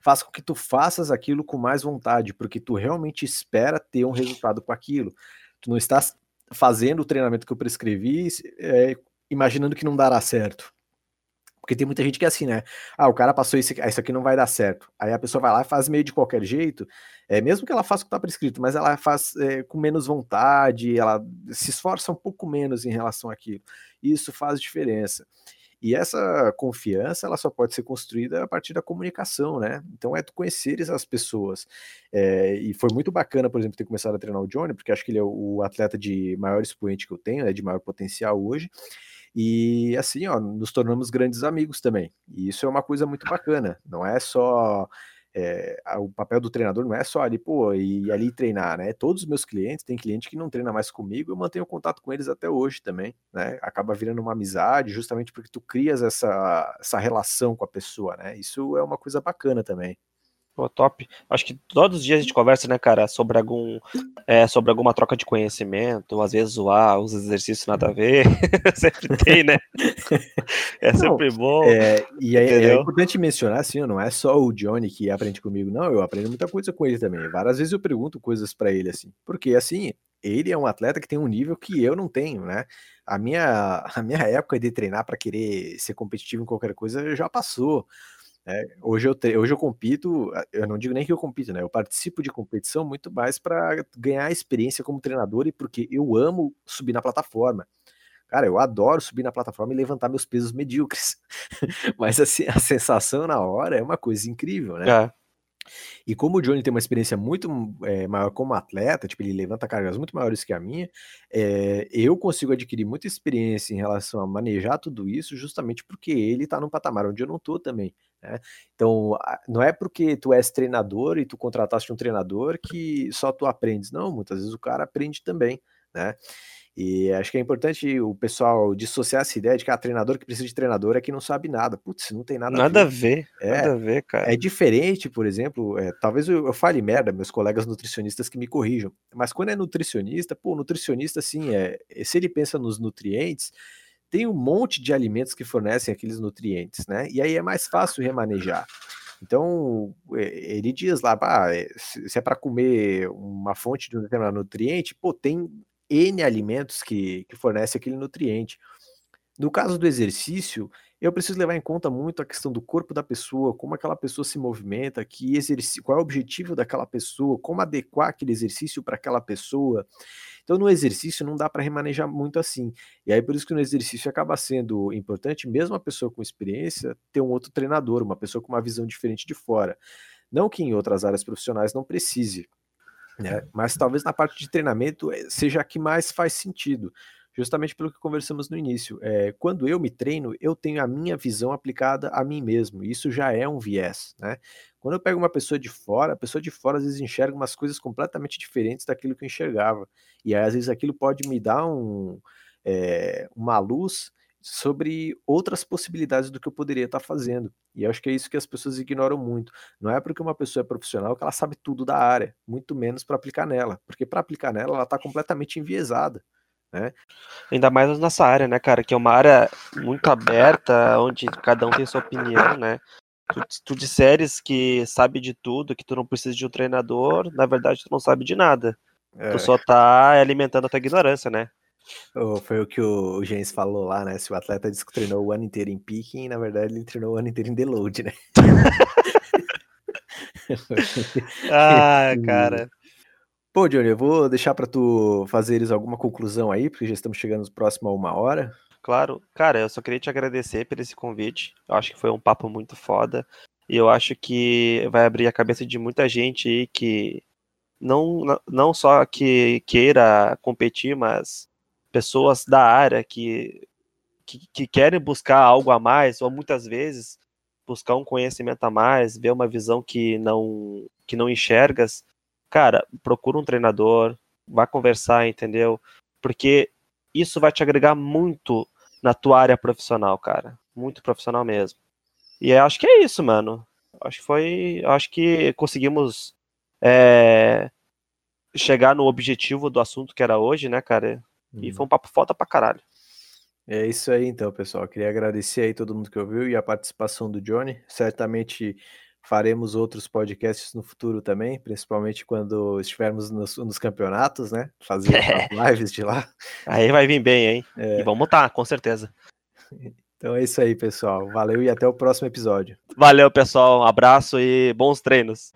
faz com que tu faças aquilo com mais vontade, porque tu realmente espera ter um resultado com aquilo. Tu não estás fazendo o treinamento que eu prescrevi é, imaginando que não dará certo. Porque tem muita gente que é assim, né? Ah, o cara passou isso aqui, ah, isso aqui não vai dar certo. Aí a pessoa vai lá e faz meio de qualquer jeito, é, mesmo que ela faça o que está prescrito, mas ela faz é, com menos vontade, ela se esforça um pouco menos em relação àquilo. Isso faz diferença. E essa confiança, ela só pode ser construída a partir da comunicação, né? Então é tu conheceres as pessoas. É, e foi muito bacana, por exemplo, ter começado a treinar o Johnny, porque acho que ele é o atleta de maior expoente que eu tenho, né, de maior potencial hoje. E assim, ó, nos tornamos grandes amigos também. E isso é uma coisa muito bacana. Não é só é, o papel do treinador não é só ali, pô, e ali treinar, né? Todos os meus clientes, tem cliente que não treina mais comigo, eu mantenho contato com eles até hoje também, né? Acaba virando uma amizade, justamente porque tu crias essa, essa relação com a pessoa, né? Isso é uma coisa bacana também. Pô, top. Acho que todos os dias a gente conversa, né, cara, sobre algum é, sobre alguma troca de conhecimento, às vezes zoar os exercícios nada a ver. [laughs] sempre tem, né? É sempre bom. É, e é, é, importante mencionar, assim, não é só o Johnny que aprende comigo, não, eu aprendo muita coisa com ele também. Várias vezes eu pergunto coisas para ele, assim, porque, assim, ele é um atleta que tem um nível que eu não tenho, né? A minha, [laughs] a minha época de treinar para querer ser competitivo em qualquer coisa já passou. É, hoje, eu hoje eu compito, eu não digo nem que eu compito, né? Eu participo de competição muito mais para ganhar experiência como treinador e porque eu amo subir na plataforma. Cara, eu adoro subir na plataforma e levantar meus pesos medíocres. [laughs] Mas assim, a sensação na hora é uma coisa incrível, né? É. E como o Johnny tem uma experiência muito é, maior como atleta, tipo, ele levanta cargas muito maiores que a minha, é, eu consigo adquirir muita experiência em relação a manejar tudo isso, justamente porque ele está num patamar onde eu não estou também. Né? Então, não é porque tu és treinador e tu contrataste um treinador que só tu aprendes, não, muitas vezes o cara aprende também, né? E acho que é importante o pessoal dissociar essa ideia de que a ah, treinador que precisa de treinador é que não sabe nada. Putz, não tem nada, nada a ver. A ver é, nada a ver, cara. É diferente, por exemplo, é, talvez eu, eu, fale merda, meus colegas nutricionistas que me corrijam, mas quando é nutricionista, pô, nutricionista, assim, é, se ele pensa nos nutrientes, tem um monte de alimentos que fornecem aqueles nutrientes, né? E aí é mais fácil remanejar. Então, ele diz lá, ah, se é para comer uma fonte de um determinado nutriente, pô, tem N alimentos que, que fornecem aquele nutriente. No caso do exercício, eu preciso levar em conta muito a questão do corpo da pessoa, como aquela pessoa se movimenta, que exercício, qual é o objetivo daquela pessoa, como adequar aquele exercício para aquela pessoa. Então, no exercício não dá para remanejar muito assim. E aí, por isso que no exercício acaba sendo importante, mesmo a pessoa com experiência, ter um outro treinador, uma pessoa com uma visão diferente de fora. Não que em outras áreas profissionais não precise, né? [laughs] Mas talvez na parte de treinamento eh, seja a que mais faz sentido justamente pelo que conversamos no início. É, quando eu me treino, eu tenho a minha visão aplicada a mim mesmo. Isso já é um viés, né? Quando eu pego uma pessoa de fora, a pessoa de fora às vezes enxerga umas coisas completamente diferentes daquilo que eu enxergava. E aí, às vezes aquilo pode me dar um, é, uma luz sobre outras possibilidades do que eu poderia estar fazendo. E eu acho que é isso que as pessoas ignoram muito. Não é porque uma pessoa é profissional que ela sabe tudo da área, muito menos para aplicar nela. Porque para aplicar nela, ela está completamente enviesada né? Ainda mais nessa área, né, cara, que é uma área muito aberta, onde cada um tem sua opinião, né? Tu, tu disseres que sabe de tudo, que tu não precisa de um treinador, na verdade tu não sabe de nada. É. Tu só tá alimentando a tua ignorância, né? Foi o que o James falou lá, né? Se o atleta disse que treinou o ano inteiro em picking, na verdade ele treinou o ano inteiro em deload, né? [laughs] ah, [laughs] cara. Pô, Johnny, eu vou deixar para tu fazeres alguma conclusão aí, porque já estamos chegando próximo a uma hora. Claro, cara, eu só queria te agradecer por esse convite. Eu acho que foi um papo muito foda. E eu acho que vai abrir a cabeça de muita gente aí que não, não só que queira competir, mas pessoas da área que, que, que querem buscar algo a mais, ou muitas vezes buscar um conhecimento a mais, ver uma visão que não, que não enxergas cara, procura um treinador, vá conversar, entendeu? Porque isso vai te agregar muito na tua área profissional, cara. Muito profissional mesmo. E acho que é isso, mano. Acho que foi. Acho que conseguimos é, chegar no objetivo do assunto que era hoje, né, cara? E foi um papo foda pra caralho. É isso aí, então, pessoal. Queria agradecer aí todo mundo que ouviu e a participação do Johnny. Certamente Faremos outros podcasts no futuro também, principalmente quando estivermos nos, nos campeonatos, né? Fazer [laughs] é. lives de lá. Aí vai vir bem, hein? É. E vamos estar, com certeza. Então é isso aí, pessoal. Valeu e até o próximo episódio. Valeu, pessoal. Um abraço e bons treinos.